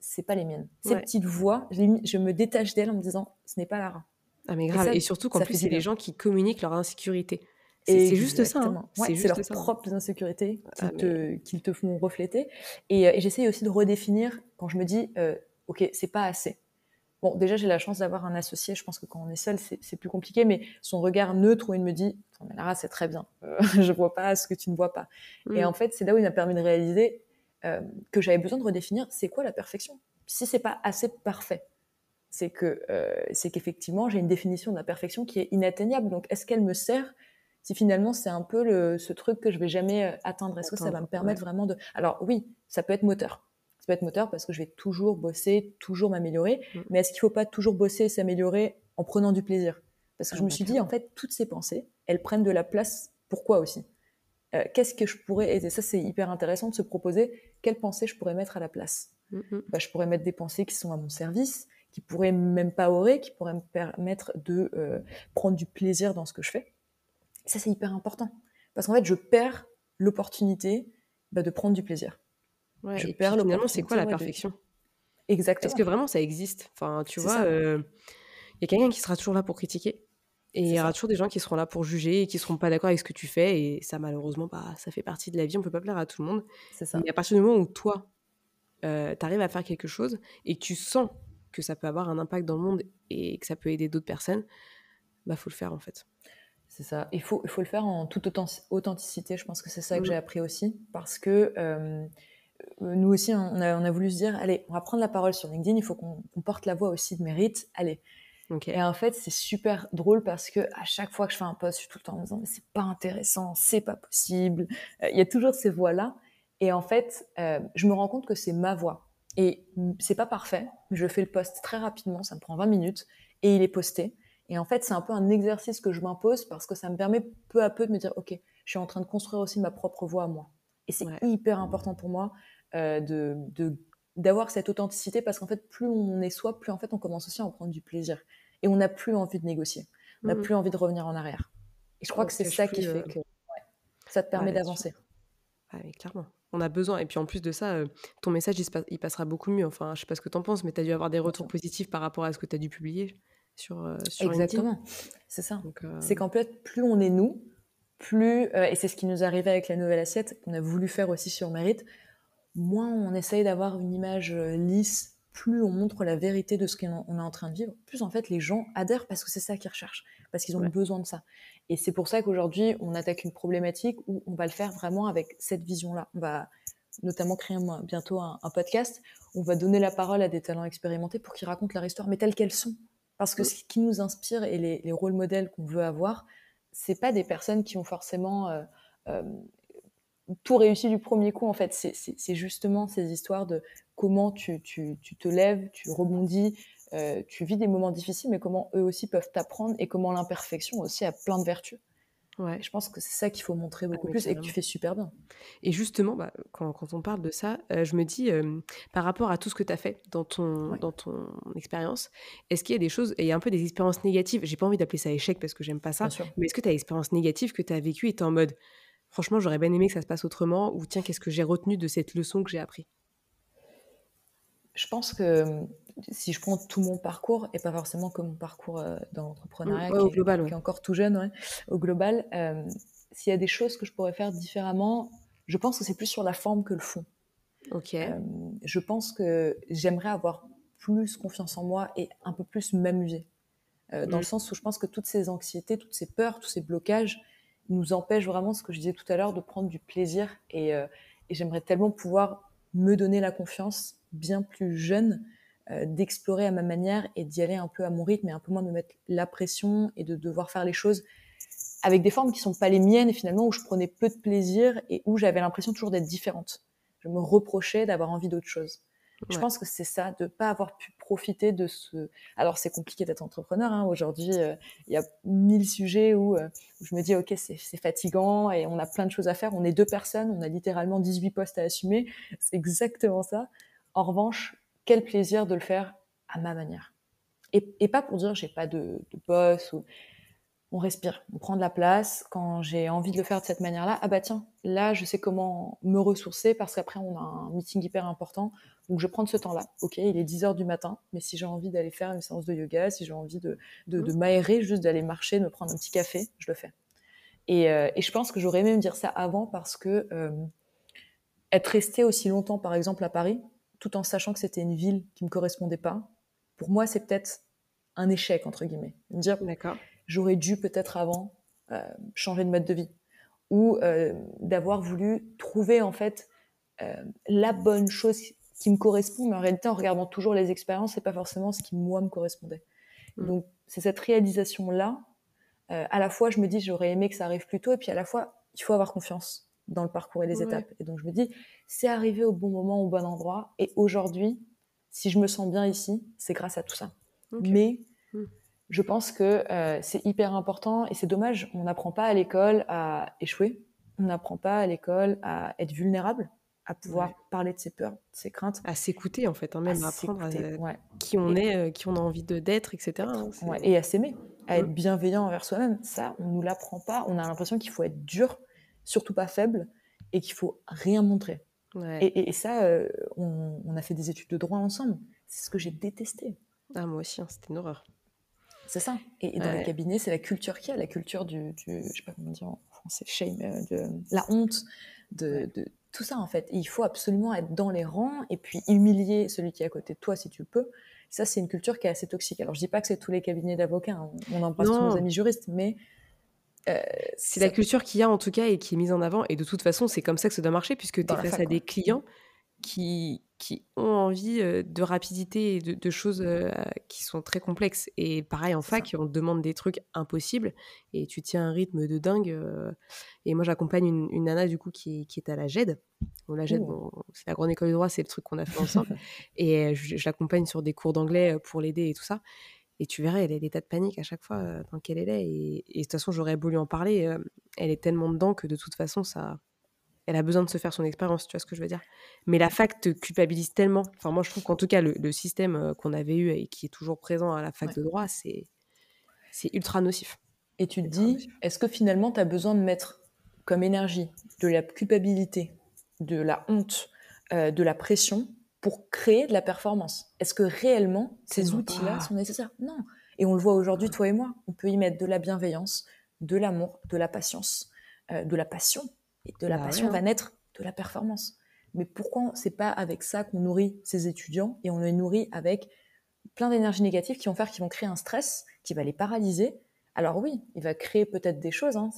c'est pas les miennes. Ces ouais. petites voix, je me détache d'elles en me disant, ce n'est pas Lara. Ah mais grave. Et, ça, et surtout qu'en plus, c'est les gens qui communiquent leur insécurité. C'est juste ça. Hein. Ouais, c'est leurs propres insécurités qui, ah, te, qui te font refléter. Et, euh, et j'essaye aussi de redéfinir quand je me dis, euh, OK, c'est pas assez. Bon, déjà, j'ai la chance d'avoir un associé. Je pense que quand on est seul, c'est plus compliqué, mais son regard neutre où il me dit, mais Lara, c'est très bien. Euh, [LAUGHS] je vois pas ce que tu ne vois pas. Mm. Et en fait, c'est là où il m'a permis de réaliser euh, que j'avais besoin de redéfinir c'est quoi la perfection? Si c'est pas assez parfait, c'est que euh, c'est qu'effectivement, j'ai une définition de la perfection qui est inatteignable. Donc, est-ce qu'elle me sert si finalement c'est un peu le, ce truc que je vais jamais euh, atteindre Est-ce que ça va me permettre ouais. vraiment de... Alors oui, ça peut être moteur. Ça peut être moteur parce que je vais toujours bosser, toujours m'améliorer. Mm. Mais est-ce qu'il faut pas toujours bosser et s'améliorer en prenant du plaisir? Parce que ah, je me suis dit, en fait, toutes ces pensées, elles prennent de la place. Pourquoi aussi? Euh, Qu'est-ce que je pourrais... Et ça, c'est hyper intéressant de se proposer quelles pensées je pourrais mettre à la place? Mm -hmm. bah, je pourrais mettre des pensées qui sont à mon service, qui pourraient m'empowerer, qui pourraient me permettre de euh, prendre du plaisir dans ce que je fais ça, c'est hyper important. Parce qu'en fait, je perds l'opportunité bah, de prendre du plaisir. je perds Finalement, c'est quoi la perfection? Exactement. Est-ce que vraiment ça existe? Enfin, tu vois, il y a quelqu'un qui sera toujours là pour critiquer. Et il y aura toujours des gens qui seront là pour juger et qui seront pas d'accord avec ce que tu fais. Et ça, malheureusement, bah, ça fait partie de la vie. On peut pas plaire à tout le monde. C'est ça. Mais à partir du moment où toi, euh, tu arrives à faire quelque chose et que tu sens que ça peut avoir un impact dans le monde et que ça peut aider d'autres personnes, bah faut le faire en fait. C'est ça. Il faut, il faut le faire en toute authenticité. Je pense que c'est ça que mmh. j'ai appris aussi. Parce que euh, nous aussi, on a, on a, voulu se dire, allez, on va prendre la parole sur LinkedIn, il faut qu'on porte la voix aussi de mérite. Allez, et en fait, c'est super drôle parce que à chaque fois que je fais un post, je suis tout le temps en me disant mais c'est pas intéressant, c'est pas possible. Euh, il y a toujours ces voix-là. Et en fait, euh, je me rends compte que c'est ma voix. Et c'est pas parfait. Je fais le post très rapidement, ça me prend 20 minutes et il est posté. Et en fait, c'est un peu un exercice que je m'impose parce que ça me permet peu à peu de me dire ok, je suis en train de construire aussi ma propre voix à moi. Et c'est hyper important pour moi euh, de, d'avoir cette authenticité parce qu'en fait, plus on est soi, plus en fait on commence aussi à en prendre du plaisir. Et on n'a plus envie de négocier. On n'a mmh. plus envie de revenir en arrière. Et je crois que c'est ça qui fait euh, que ça te permet d'avancer. Oui, clairement. On a besoin. Et puis en plus de ça, euh, ton message, il, passera beaucoup mieux. Enfin, je sais pas ce que tu en penses, mais tu as dû avoir des retours positifs par rapport à ce que tu as dû publier sur, euh, sur Exactement. C'est ça. C'est qu'en fait, plus on est nous, plus, et c'est ce qui nous arrivait avec la nouvelle assiette, qu'on a voulu faire aussi sur Mérite, moins on essaye d'avoir une image euh, lisse, plus on montre la vérité de ce qu'on est en train de vivre, plus en fait les gens adhèrent parce que c'est ça qu'ils recherchent, parce qu'ils ont besoin de ça. Et c'est pour ça qu'aujourd'hui, on attaque une problématique où on va le faire vraiment avec cette vision-là. On va notamment créer bientôt un, podcast. On va donner la parole à des talents expérimentés pour qu'ils racontent leur histoire, mais telles qu'elles sont. Parce que ce qui nous inspire et les, rôles modèles qu'on veut avoir, c'est pas des personnes qui ont forcément euh, euh, tout réussi du premier coup, en fait. C'est justement ces histoires de comment tu, tu, tu te lèves, tu rebondis, euh, tu vis des moments difficiles, mais comment eux aussi peuvent t'apprendre et comment l'imperfection aussi a plein de vertus. Ouais. Je pense que c'est ça qu'il faut montrer beaucoup ah, plus et que tu fais super bien. Et justement, bah, quand, quand, on parle de ça, euh, je me dis, euh, par rapport à tout ce que tu as fait dans ton, dans ton expérience, est-ce qu'il y a des choses, et il y a un peu des expériences négatives, j'ai pas envie d'appeler ça échec parce que j'aime pas ça, mais est-ce que tu as des expériences négatives que tu as vécues et tu en mode, franchement, j'aurais bien aimé que ça se passe autrement, ou tiens, qu'est-ce que j'ai retenu de cette leçon que j'ai appris? Je pense que si je prends tout mon parcours, et pas forcément que mon parcours euh, dans l'entrepreneuriat, qui, est encore tout jeune, au global, euh, s'il y a des choses que je pourrais faire différemment, je pense que c'est plus sur la forme que le fond. Ok. Euh, je pense que j'aimerais avoir plus confiance en moi et un peu plus m'amuser. Dans le mm. sens où je pense que toutes ces anxiétés, toutes ces peurs, tous ces blocages, nous empêche vraiment, ce que je disais tout à l'heure, de prendre du plaisir. Euh, et, j'aimerais tellement pouvoir me donner la confiance, bien plus jeune, euh, d'explorer à ma manière et d'y aller un peu à mon rythme et un peu moins de me mettre la pression et de devoir faire les choses avec des formes qui sont pas les miennes et finalement où je prenais peu de plaisir et où j'avais l'impression toujours d'être différente. Je me reprochais d'avoir envie d'autre chose. Je pense que c'est ça, de pas avoir pu profiter de ce. Alors c'est compliqué d'être entrepreneur. Hein. Aujourd'hui, euh, il y a mille sujets où, euh, je me dis ok c'est fatigant et on a plein de choses à faire. On est deux personnes, on a littéralement 18 postes à assumer. C'est exactement ça. En revanche, quel plaisir de le faire à ma manière. Et, pas pour dire j'ai pas de, de boss ou on respire, on prend de la place. Quand j'ai envie de le faire de cette manière-là, ah bah tiens, là je sais comment me ressourcer parce qu'après on a un meeting hyper important. Donc je prends ce temps-là. Ok, il est 10 heures du matin, mais si j'ai envie d'aller faire une séance de yoga, si j'ai envie de, m'aérer, juste d'aller marcher, de me prendre un petit café, je le fais. Et, euh, et je pense que j'aurais aimé me dire ça avant parce que euh, être resté aussi longtemps, par exemple, à Paris, tout en sachant que c'était une ville qui me correspondait pas, pour moi c'est peut-être un échec entre guillemets. Me dire, d'accord j'aurais dû peut-être avant euh, changer de mode de vie ou euh, d'avoir voulu trouver en fait euh, la bonne chose qui me correspond, mais en réalité en regardant toujours les expériences, c'est pas forcément ce qui moi me correspondait. Mm. Donc c'est cette réalisation là. à la fois je me dis j'aurais aimé que ça arrive plus tôt, et puis à la fois il faut avoir confiance dans le parcours et les étapes. Et donc je me dis c'est arrivé au bon moment, au bon endroit. Et aujourd'hui, si je me sens bien ici, c'est grâce à tout ça. Mais mm je pense que euh, c'est hyper important et c'est dommage, on n'apprend pas à l'école à échouer, on n'apprend pas à l'école à être vulnérable, à pouvoir parler de ses peurs, de ses craintes. À s'écouter en fait, hein, même à apprendre qui on est, euh, qui on a envie de d'être, etc. Hein, et à s'aimer, à être bienveillant envers soi-même. Ça, on nous l'apprend pas. On a l'impression qu'il faut être dur, surtout pas faible, et qu'il faut rien montrer. Et, ça, on, a fait des études de droit ensemble. C'est ce que j'ai détesté. Ah, moi aussi, hein, c'était une horreur. C'est ça. Et, dans les cabinets, c'est la culture qu'il y a, la culture du, du, je sais pas comment dire en français, shame, de la honte, de, tout ça en fait. il faut absolument être dans les rangs et puis humilier celui qui est à côté de toi si tu peux. Ça, c'est une culture qui est assez toxique. Alors, je dis pas que c'est tous les cabinets d'avocats, hein. on embrasse tous nos amis juristes, mais euh, c'est la culture qu'il y a en tout cas et qui est mise en avant. Et de toute façon, c'est comme ça que ça doit marcher puisque tu es face à des clients qui, qui ont envie de rapidité et de, choses qui sont très complexes. Et pareil, en fac, on te demande des trucs impossibles et tu tiens un rythme de dingue. et moi, j'accompagne une, nana, du coup, qui, qui est à la GED. la GED, c'est la grande école de droit, c'est le truc qu'on a fait [LAUGHS] ensemble. et je, l'accompagne sur des cours d'anglais pour l'aider et tout ça. Et tu verrais, elle a des tas de panique à chaque fois dans quelle elle est. Et, et de toute façon, j'aurais voulu en parler. elle est tellement dedans que de toute façon, ça elle a besoin de se faire son expérience, tu vois ce que je veux dire? Mais la fac te culpabilise tellement. Enfin, moi, je trouve qu'en tout cas, le, système euh, qu'on avait eu et qui est toujours présent à la fac de droit, c'est, c'est ultra nocif. Et tu te dis, est-ce que finalement, tu as besoin de mettre comme énergie de la culpabilité, de la honte, euh, de la pression pour créer de la performance Est-ce que réellement, ces outils-là sont nécessaires? Non. Et on le voit aujourd'hui, toi et moi, on peut y mettre de la bienveillance, de l'amour, de la patience, euh, de la passion et de la bah passion va naître de la performance. Mais pourquoi c'est pas avec ça qu'on nourrit ces étudiants et on les nourrit avec plein d'énergie négative qui vont faire, qui vont créer un stress, qui va les paralyser? Alors oui, il va créer peut-être des choses. Hein,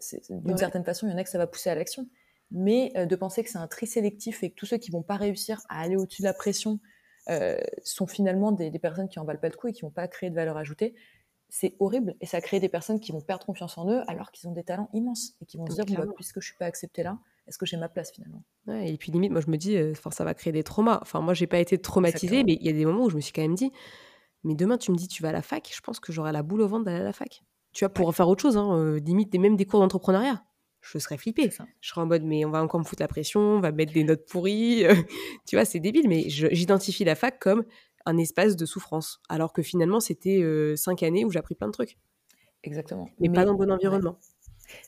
c'est d'une certaine façon, il y en a que ça va pousser à l'action. Mais euh, de penser que c'est un tri sélectif et que tous ceux qui vont pas réussir à aller au-dessus de la pression euh, sont finalement des, personnes qui en valent pas le coup et qui vont pas créer de valeur ajoutée, c'est horrible et ça crée des personnes qui vont perdre confiance en eux alors qu'ils ont des talents immenses et qui vont se dire bah, puisque je suis pas acceptée là est-ce que j'ai ma place finalement? Et puis limite moi je me dis euh, ça va créer des traumas. Enfin moi j'ai pas été traumatisée mais il y a des moments où je me suis quand même dit mais demain tu me dis tu vas à la fac je pense que j'aurai la boule au ventre d'aller à la fac. Tu vois pour faire autre chose hein, euh, limite même des cours d'entrepreneuriat je serais flippée. Je serais en mode, mais on va encore me foutre la pression, on va mettre des notes pourries. [LAUGHS] tu vois, c'est débile, mais j'identifie la fac comme un espace de souffrance. Alors que finalement, c'était euh, cinq années où j'ai appris plein de trucs. Exactement. Mais, pas dans le bon environnement.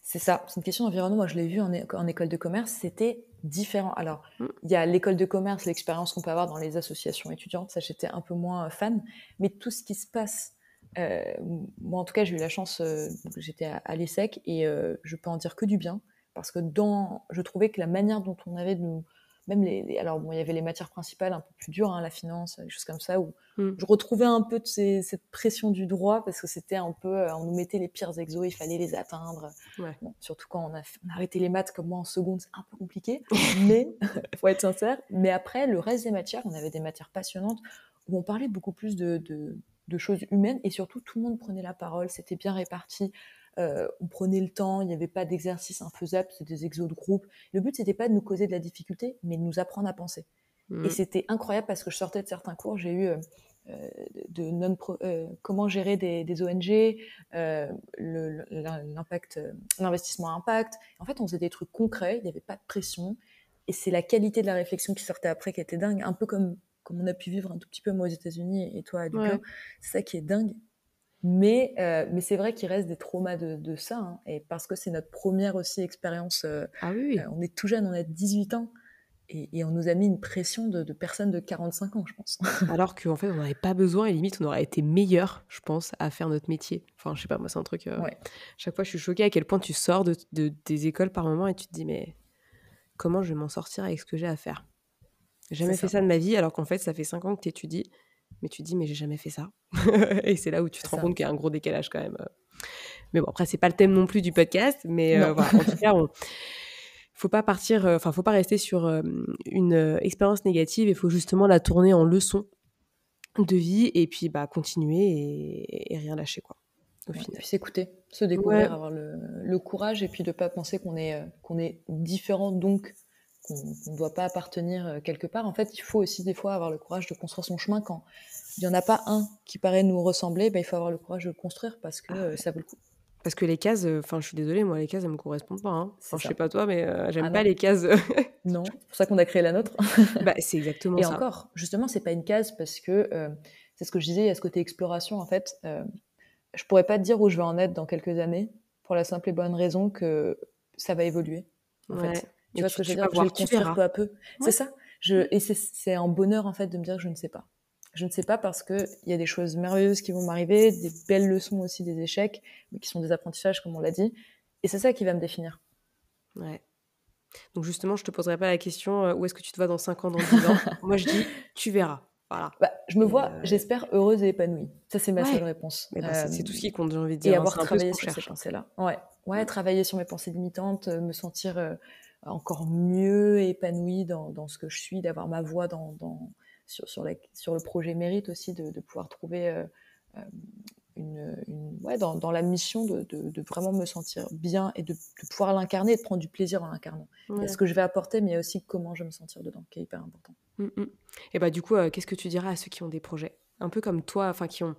C'est ça, c'est une question d'environnement. Moi, je l'ai vu en, en, école de commerce, c'était différent. Alors, mm. il y a l'école de commerce, l'expérience qu'on peut avoir dans les associations étudiantes, ça, j'étais un peu moins fan. Mais tout ce qui se passe, euh, moi, en tout cas, j'ai eu la chance, j'étais à, l'ESSEC et je peux en dire que du bien. Parce que dans, je trouvais que la manière dont on avait de nous même les, alors bon, il y avait les matières principales un peu plus dures, hein, la finance, des choses comme ça, où mm. je retrouvais un peu de cette pression du droit parce que c'était un peu, euh, on nous mettait les pires exos, il fallait les atteindre. surtout quand on a, arrêté les maths comme moi en seconde, c'est un peu compliqué, [LAUGHS] mais [LAUGHS] faut être sincère. Mais après, le reste des matières, on avait des matières passionnantes où on parlait beaucoup plus de, de choses humaines et surtout tout le monde prenait la parole, c'était bien réparti. Euh, on prenait le temps, il n'y avait pas d'exercice infaisable, c'était des exos de groupe. Le but, c'était pas de nous causer de la difficulté, mais de nous apprendre à penser. Mmh. Et c'était incroyable parce que je sortais de certains cours, j'ai eu euh, euh, de non comment gérer des, ONG, l'impact, l'investissement impact. En fait, on faisait des trucs concrets, il n'y avait pas de pression. Et c'est la qualité de la réflexion qui sortait après qui était dingue, un peu comme, comme on a pu vivre un tout petit peu moi aux États-Unis et toi à Dublin. C'est ça qui est dingue. Mais, euh, mais c'est vrai qu'il reste des traumas de, de ça, hein, et parce que c'est notre première aussi expérience. Euh, ah oui. Euh, on est tout jeune, on a 18 ans, et, et on nous a mis une pression de, de, personnes de 45 ans, je pense. [LAUGHS] Alors qu'en fait, on n'avait pas besoin, et limite, on aurait été meilleur, je pense, à faire notre métier. Enfin, je sais pas, moi, c'est un truc. Ouais. Chaque fois, je suis choquée à quel point tu sors de, de, des écoles par moment et tu te dis, mais comment je vais m'en sortir avec ce que j'ai à faire? J'ai jamais fait ça. ça de ma vie, alors qu'en fait, ça fait 5 ans que tu étudies mais tu te dis mais j'ai jamais fait ça [LAUGHS] et c'est là où tu te rends compte qu'il y a un gros décalage quand même euh. mais bon après c'est pas le thème non plus du podcast mais euh, voilà, en tout cas on [LAUGHS] faut pas partir euh, enfin faut pas rester sur une expérience négative il faut justement la tourner en leçon de vie et puis bah continuer et, rien lâcher quoi au final. Puis s'écouter, se découvrir, avoir le, le, courage et puis de pas penser qu'on est qu'on est différent donc qu'on ne doit pas appartenir euh, quelque part. En fait, il faut aussi des fois avoir le courage de construire son chemin quand il n'y en a pas un qui paraît nous ressembler, ben, il faut avoir le courage de le construire parce que euh, ça vaut le coup. Parce que les cases, euh, enfin, je suis désolée, moi, les cases, elles me correspondent pas. Hein. Enfin, je sais pas toi, mais j'aime ah pas les cases. [LAUGHS] non, c'est pour ça qu'on a créé la nôtre. [LAUGHS] bah, c'est exactement ça. Et encore, justement, c'est pas une case parce que c'est ce que je disais, il y a ce côté exploration. En fait, je pourrais pas te dire où je vais en être dans quelques années pour la simple et bonne raison que ça va évoluer. En fait Tu vois ce que je veux dire? Je vais le construire peu à peu. C'est ça. Je, et c'est un bonheur en fait de me dire que je ne sais pas. Je ne sais pas parce que il y a des choses merveilleuses qui vont m'arriver, des belles leçons aussi, des échecs, mais qui sont des apprentissages comme on l'a dit. Et c'est ça qui va me définir. Ouais. Donc justement, je te poserai pas la question euh, où est-ce que tu te vois dans 5 ans, dans 10 ans? [LAUGHS] Moi, je dis tu verras. Voilà. Bah, je me vois, euh, j'espère, heureuse et épanouie. Ça, c'est ma seule réponse. Bah, c'est tout ce qui compte, j'ai envie de dire. Et hein, avoir travaillé sur ces pensées-là. Ouais. ouais, travailler sur mes pensées limitantes, euh, me sentir encore mieux épanouie dans, dans, ce que je suis, d'avoir ma voix dans, dans sur, sur, sur, le projet mérite aussi, de, de pouvoir trouver une, ouais, dans, dans, la mission de, de, vraiment me sentir bien et de, pouvoir l'incarner et de prendre du plaisir en l'incarnant. Ouais. ce que je vais apporter, mais aussi comment je vais me sentir dedans, qui est hyper important. Mm, mm. Et bah du coup, euh, qu'est-ce que tu diras à ceux qui ont des projets? Un peu comme toi, enfin qui ont,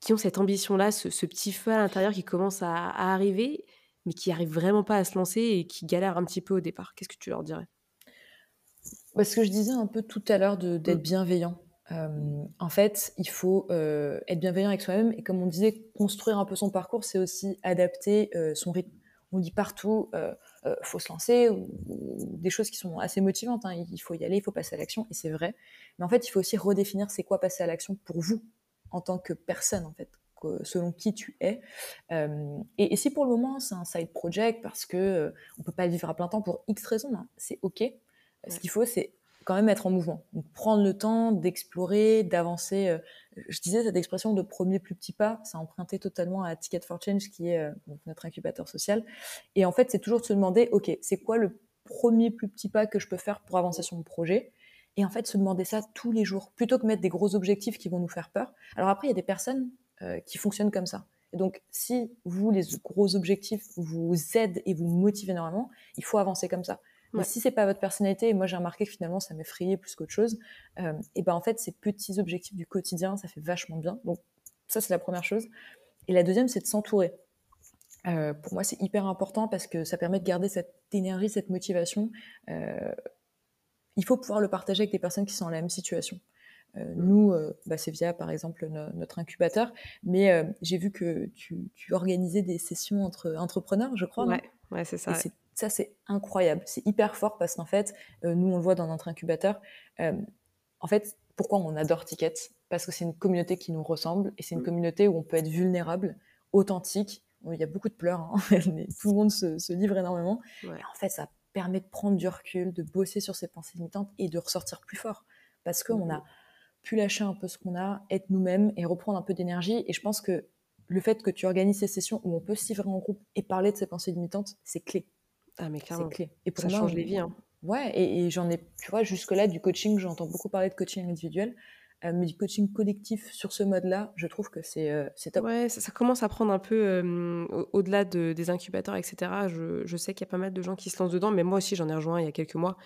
qui ont cette ambition-là, ce, petit feu à l'intérieur qui commence à, arriver, mais qui n'arrive vraiment pas à se lancer et qui galère un petit peu au départ. Qu'est-ce que tu leur dirais? Bah, Ce que je disais un peu tout à l'heure d'être mm. bienveillant. Euh, en fait, il faut euh, être bienveillant avec soi-même et comme on disait, construire un peu son parcours, c'est aussi adapter euh, son rythme. On dit partout, il faut se lancer ou, des choses qui sont assez motivantes. Hein. Il faut y aller, il faut passer à l'action et c'est vrai. Mais en fait, il faut aussi redéfinir c'est quoi passer à l'action pour vous en tant que personne en fait, selon qui tu es. Et, si pour le moment c'est un side project parce que on peut pas le vivre à plein temps pour X raisons, hein, c'est ok. Ce qu'il faut, c'est quand même être en mouvement. Donc, prendre le temps d'explorer, d'avancer. Euh, je disais cette expression de premier plus petit pas, ça emprunté totalement à Ticket for Change, qui est euh, notre incubateur social. Et en fait, c'est toujours de se demander, OK, c'est quoi le premier plus petit pas que je peux faire pour avancer sur mon projet? Et en fait, se demander ça tous les jours, plutôt que mettre des gros objectifs qui vont nous faire peur. Alors après, il y a des personnes euh, qui fonctionnent comme ça. Et donc, si vous, les gros objectifs vous aident et vous motivent énormément, il faut avancer comme ça. Mais si c'est pas votre personnalité, et moi j'ai remarqué que finalement ça m'effrayait plus qu'autre chose, euh, et ben en fait ces petits objectifs du quotidien, ça fait vachement bien. Donc ça c'est la première chose. Et la deuxième c'est de s'entourer. Euh, pour moi c'est hyper important parce que ça permet de garder cette énergie, cette motivation. Euh, il faut pouvoir le partager avec des personnes qui sont dans la même situation. Euh, nous, euh, bah, c'est via par exemple notre incubateur, mais euh, j'ai vu que tu, tu, organisais des sessions entre entrepreneurs, je crois. Ouais, ouais c'est ça. Ça, c'est incroyable. C'est hyper fort parce qu'en fait, nous, on le voit dans notre incubateur. En fait, pourquoi on adore Ticket? Parce que c'est une communauté qui nous ressemble et c'est une mm. communauté où on peut être vulnérable, authentique. il y a beaucoup de pleurs, hein, [LAUGHS] tout le monde se, livre énormément. en fait, ça permet de prendre du recul, de bosser sur ses pensées limitantes et de ressortir plus fort. Parce qu'on a pu lâcher un peu ce qu'on a, être nous-mêmes et reprendre un peu d'énergie. Et je pense que le fait que tu organises ces sessions où on peut livrer en groupe et parler de ses pensées limitantes, c'est clé. Ah, mais C'est clé. Et pour ça change les vies. Hein. Ouais, et, j'en ai, tu vois, jusque-là, du coaching, j'entends beaucoup parler de coaching individuel. Euh, mais du coaching collectif sur ce mode-là, je trouve que c'est euh, top. Ouais, ça, commence à prendre un peu euh, au-delà de, des incubateurs, etc. Je, je sais qu'il y a pas mal de gens qui se lancent dedans, mais moi aussi j'en ai rejoint il y a quelques mois.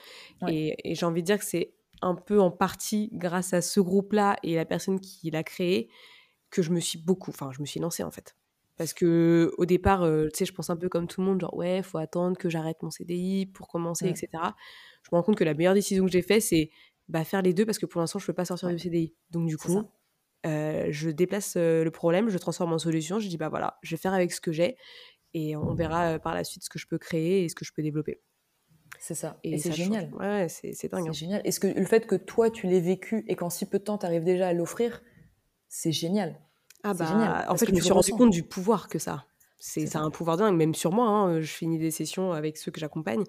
Et, et j'ai envie de dire que c'est un peu en partie grâce à ce groupe-là et la personne qui l'a créé que je me suis beaucoup, enfin je me suis lancée en fait. Parce que au départ, euh, tu sais, je pense un peu comme tout le monde, genre ouais, faut attendre que j'arrête mon CDI pour commencer, etc. Je me rends compte que la meilleure décision que j'ai faite, c'est bah, faire les deux parce que pour l'instant, je peux pas sortir du CDI. Donc du coup, euh, je déplace euh, le problème, je le transforme en solution. Je dis bah voilà, je vais faire avec ce que j'ai et on verra par la suite ce que je peux créer et ce que je peux développer. C'est ça. Et, c'est génial. Ouais, c'est dingue. C'est hein. génial. Est-ce que le fait que toi, tu l'aies vécu et qu'en si peu de temps, tu arrives déjà à l'offrir, c'est génial. Ah bah, en fait, je me suis rendu compte du pouvoir que ça. C'est ça un pouvoir dingue, même sur moi. Hein, je finis des sessions avec ceux que j'accompagne.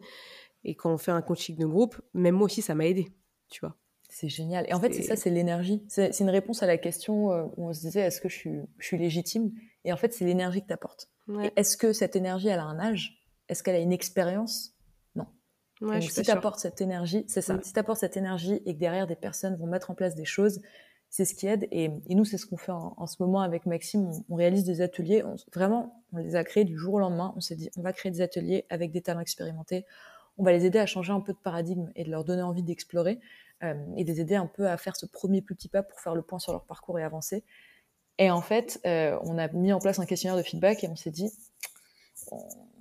Et quand on fait un coaching de groupe, même moi aussi, ça m'a aidé, tu vois. C'est génial. Et en fait, c'est ça, c'est l'énergie. C'est une réponse à la question euh, où on se disait, est-ce que je suis, je suis légitime? Et en fait, c'est l'énergie que tu apportes. Est-ce que cette énergie, elle a un âge? Est-ce qu'elle a une expérience? Si tu apportes cette énergie, c'est ça. Mm. Si tu apportes cette énergie et que derrière, des personnes vont mettre en place des choses, c'est ce qui aide. Et, nous, c'est ce qu'on fait en, ce moment avec Maxime. On, réalise des ateliers. vraiment, on les a créés du jour au lendemain. On s'est dit, on va créer des ateliers avec des talents expérimentés. On va les aider à changer un peu de paradigme et de leur donner envie d'explorer euh, et les aider un peu à faire ce premier petit pas pour faire le point sur leur parcours et avancer. Et en fait, euh, on a mis en place un questionnaire de feedback et on s'est dit,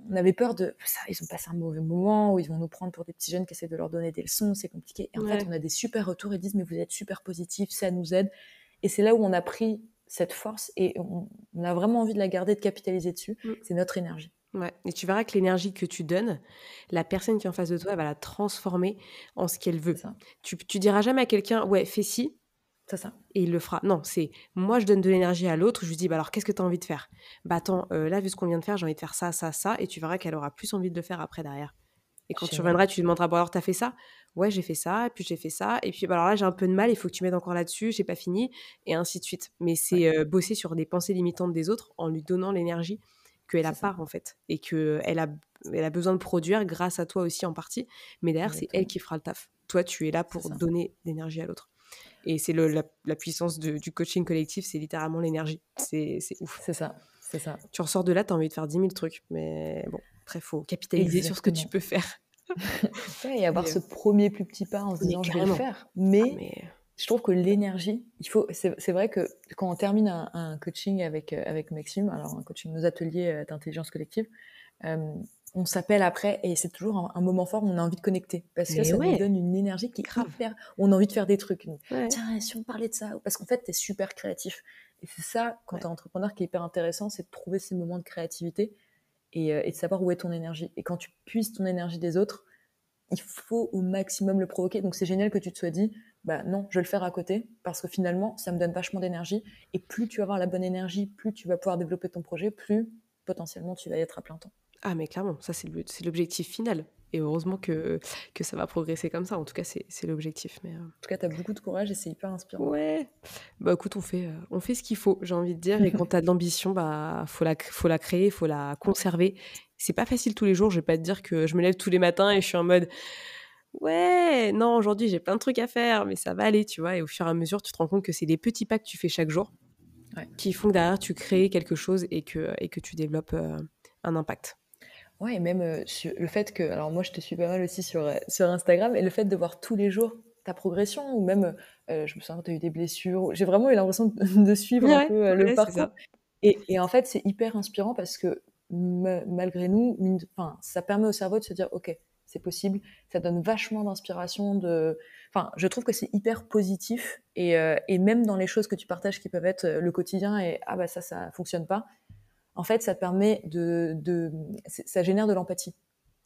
on avait peur de ça, ils ont passé un mauvais moment, ou ils vont nous prendre pour des petits jeunes qui essaient de leur donner des leçons, c'est compliqué. Et en fait, on a des super retours, ils disent, mais vous êtes super positifs, ça nous aide. Et c'est là où on a pris cette force et on, a vraiment envie de la garder, de capitaliser dessus. Mm. C'est notre énergie. Ouais. Et tu verras que l'énergie que tu donnes, la personne qui est en face de toi, elle va la transformer en ce qu'elle veut. Tu, tu diras jamais à quelqu'un, ouais, fais ci. C'est ça. Et il le fera. Non, c'est moi, je donne de l'énergie à l'autre. Je lui dis, bah alors, qu'est-ce que tu as envie de faire? Bah attends, euh, là, vu ce qu'on vient de faire, j'ai envie de faire ça, ça, ça. Et tu verras qu'elle aura plus envie de le faire après derrière. Et quand tu reviendras, tu lui demanderas, bon alors, t'as fait ça? Ouais, j'ai fait ça, et puis j'ai fait ça. Et puis bah, alors là, j'ai un peu de mal, il faut que tu m'aides encore là-dessus, j'ai pas fini. Et ainsi de suite. Mais c'est euh, bosser sur des pensées limitantes des autres en lui donnant l'énergie qu'elle a pas en fait et qu'elle a, elle a besoin de produire grâce à toi aussi en partie. Mais derrière, c'est elle qui fera le taf. Toi, tu es là pour donner l'énergie à l'autre. Et c'est la, la, puissance du coaching collectif, c'est littéralement l'énergie. C'est ouf. C'est ça. C'est ça. Tu ressors de là, tu as envie de faire 10 000 trucs. Mais bon, très faut capitaliser sur ce que tu peux faire. [LAUGHS] et avoir ce premier plus petit pas en se disant je vais le faire. Mais, ah, mais je trouve que l'énergie, il faut. C'est vrai que quand on termine un, coaching avec euh, avec Maxime, alors un coaching, nos ateliers euh, d'intelligence collective, euh, on s'appelle après et c'est toujours un, moment fort où on a envie de connecter parce que ça nous donne une énergie qui est grave. On a envie de faire des trucs. Tiens, si on parlait de ça, parce qu'en fait, tu es super créatif. Et c'est ça, quand tu es entrepreneur, qui est hyper intéressant, c'est de trouver ces moments de créativité et, et, de savoir où est ton énergie. Et quand tu puisses ton énergie des autres, il faut au maximum le provoquer. Donc c'est génial que tu te sois dit, bah non, je vais le faire à côté parce que finalement, ça me donne vachement d'énergie. Et plus tu vas avoir la bonne énergie, plus tu vas pouvoir développer ton projet, plus potentiellement tu vas y être à plein temps. Ah mais clairement, ça c'est l'objectif final. Et heureusement que, que ça va progresser comme ça. En tout cas, c'est l'objectif. Mais, euh. En tout cas, tu as beaucoup de courage et c'est hyper inspirant. Ouais. Bah écoute, on fait, euh, on fait ce qu'il faut, j'ai envie de dire. Et quand tu as de l'ambition, bah faut la, faut la créer, il faut la conserver. C'est pas facile tous les jours. Je vais pas te dire que je me lève tous les matins et je suis en mode ouais, non, aujourd'hui j'ai plein de trucs à faire, mais ça va aller, tu vois. Et au fur et à mesure, tu te rends compte que c'est des petits pas que tu fais chaque jour qui font que derrière tu crées quelque chose et que, et que tu développes euh, un impact. Ouais, et même euh, le fait que, alors moi je te suis pas mal aussi sur, euh, sur Instagram, et le fait de voir tous les jours ta progression, ou même, je me souviens que tu as eu des blessures, j'ai vraiment eu l'impression de, [LAUGHS] suivre un peu le parcours. Et, et, en fait, c'est hyper inspirant parce que malgré nous, enfin, ça permet au cerveau de se dire, ok, c'est possible. Ça donne vachement d'inspiration. De... Enfin, je trouve que c'est hyper positif. Et, euh, et, même dans les choses que tu partages qui peuvent être euh, le quotidien et ah bah ça, ça fonctionne pas. En fait, ça permet de. de ça génère de l'empathie.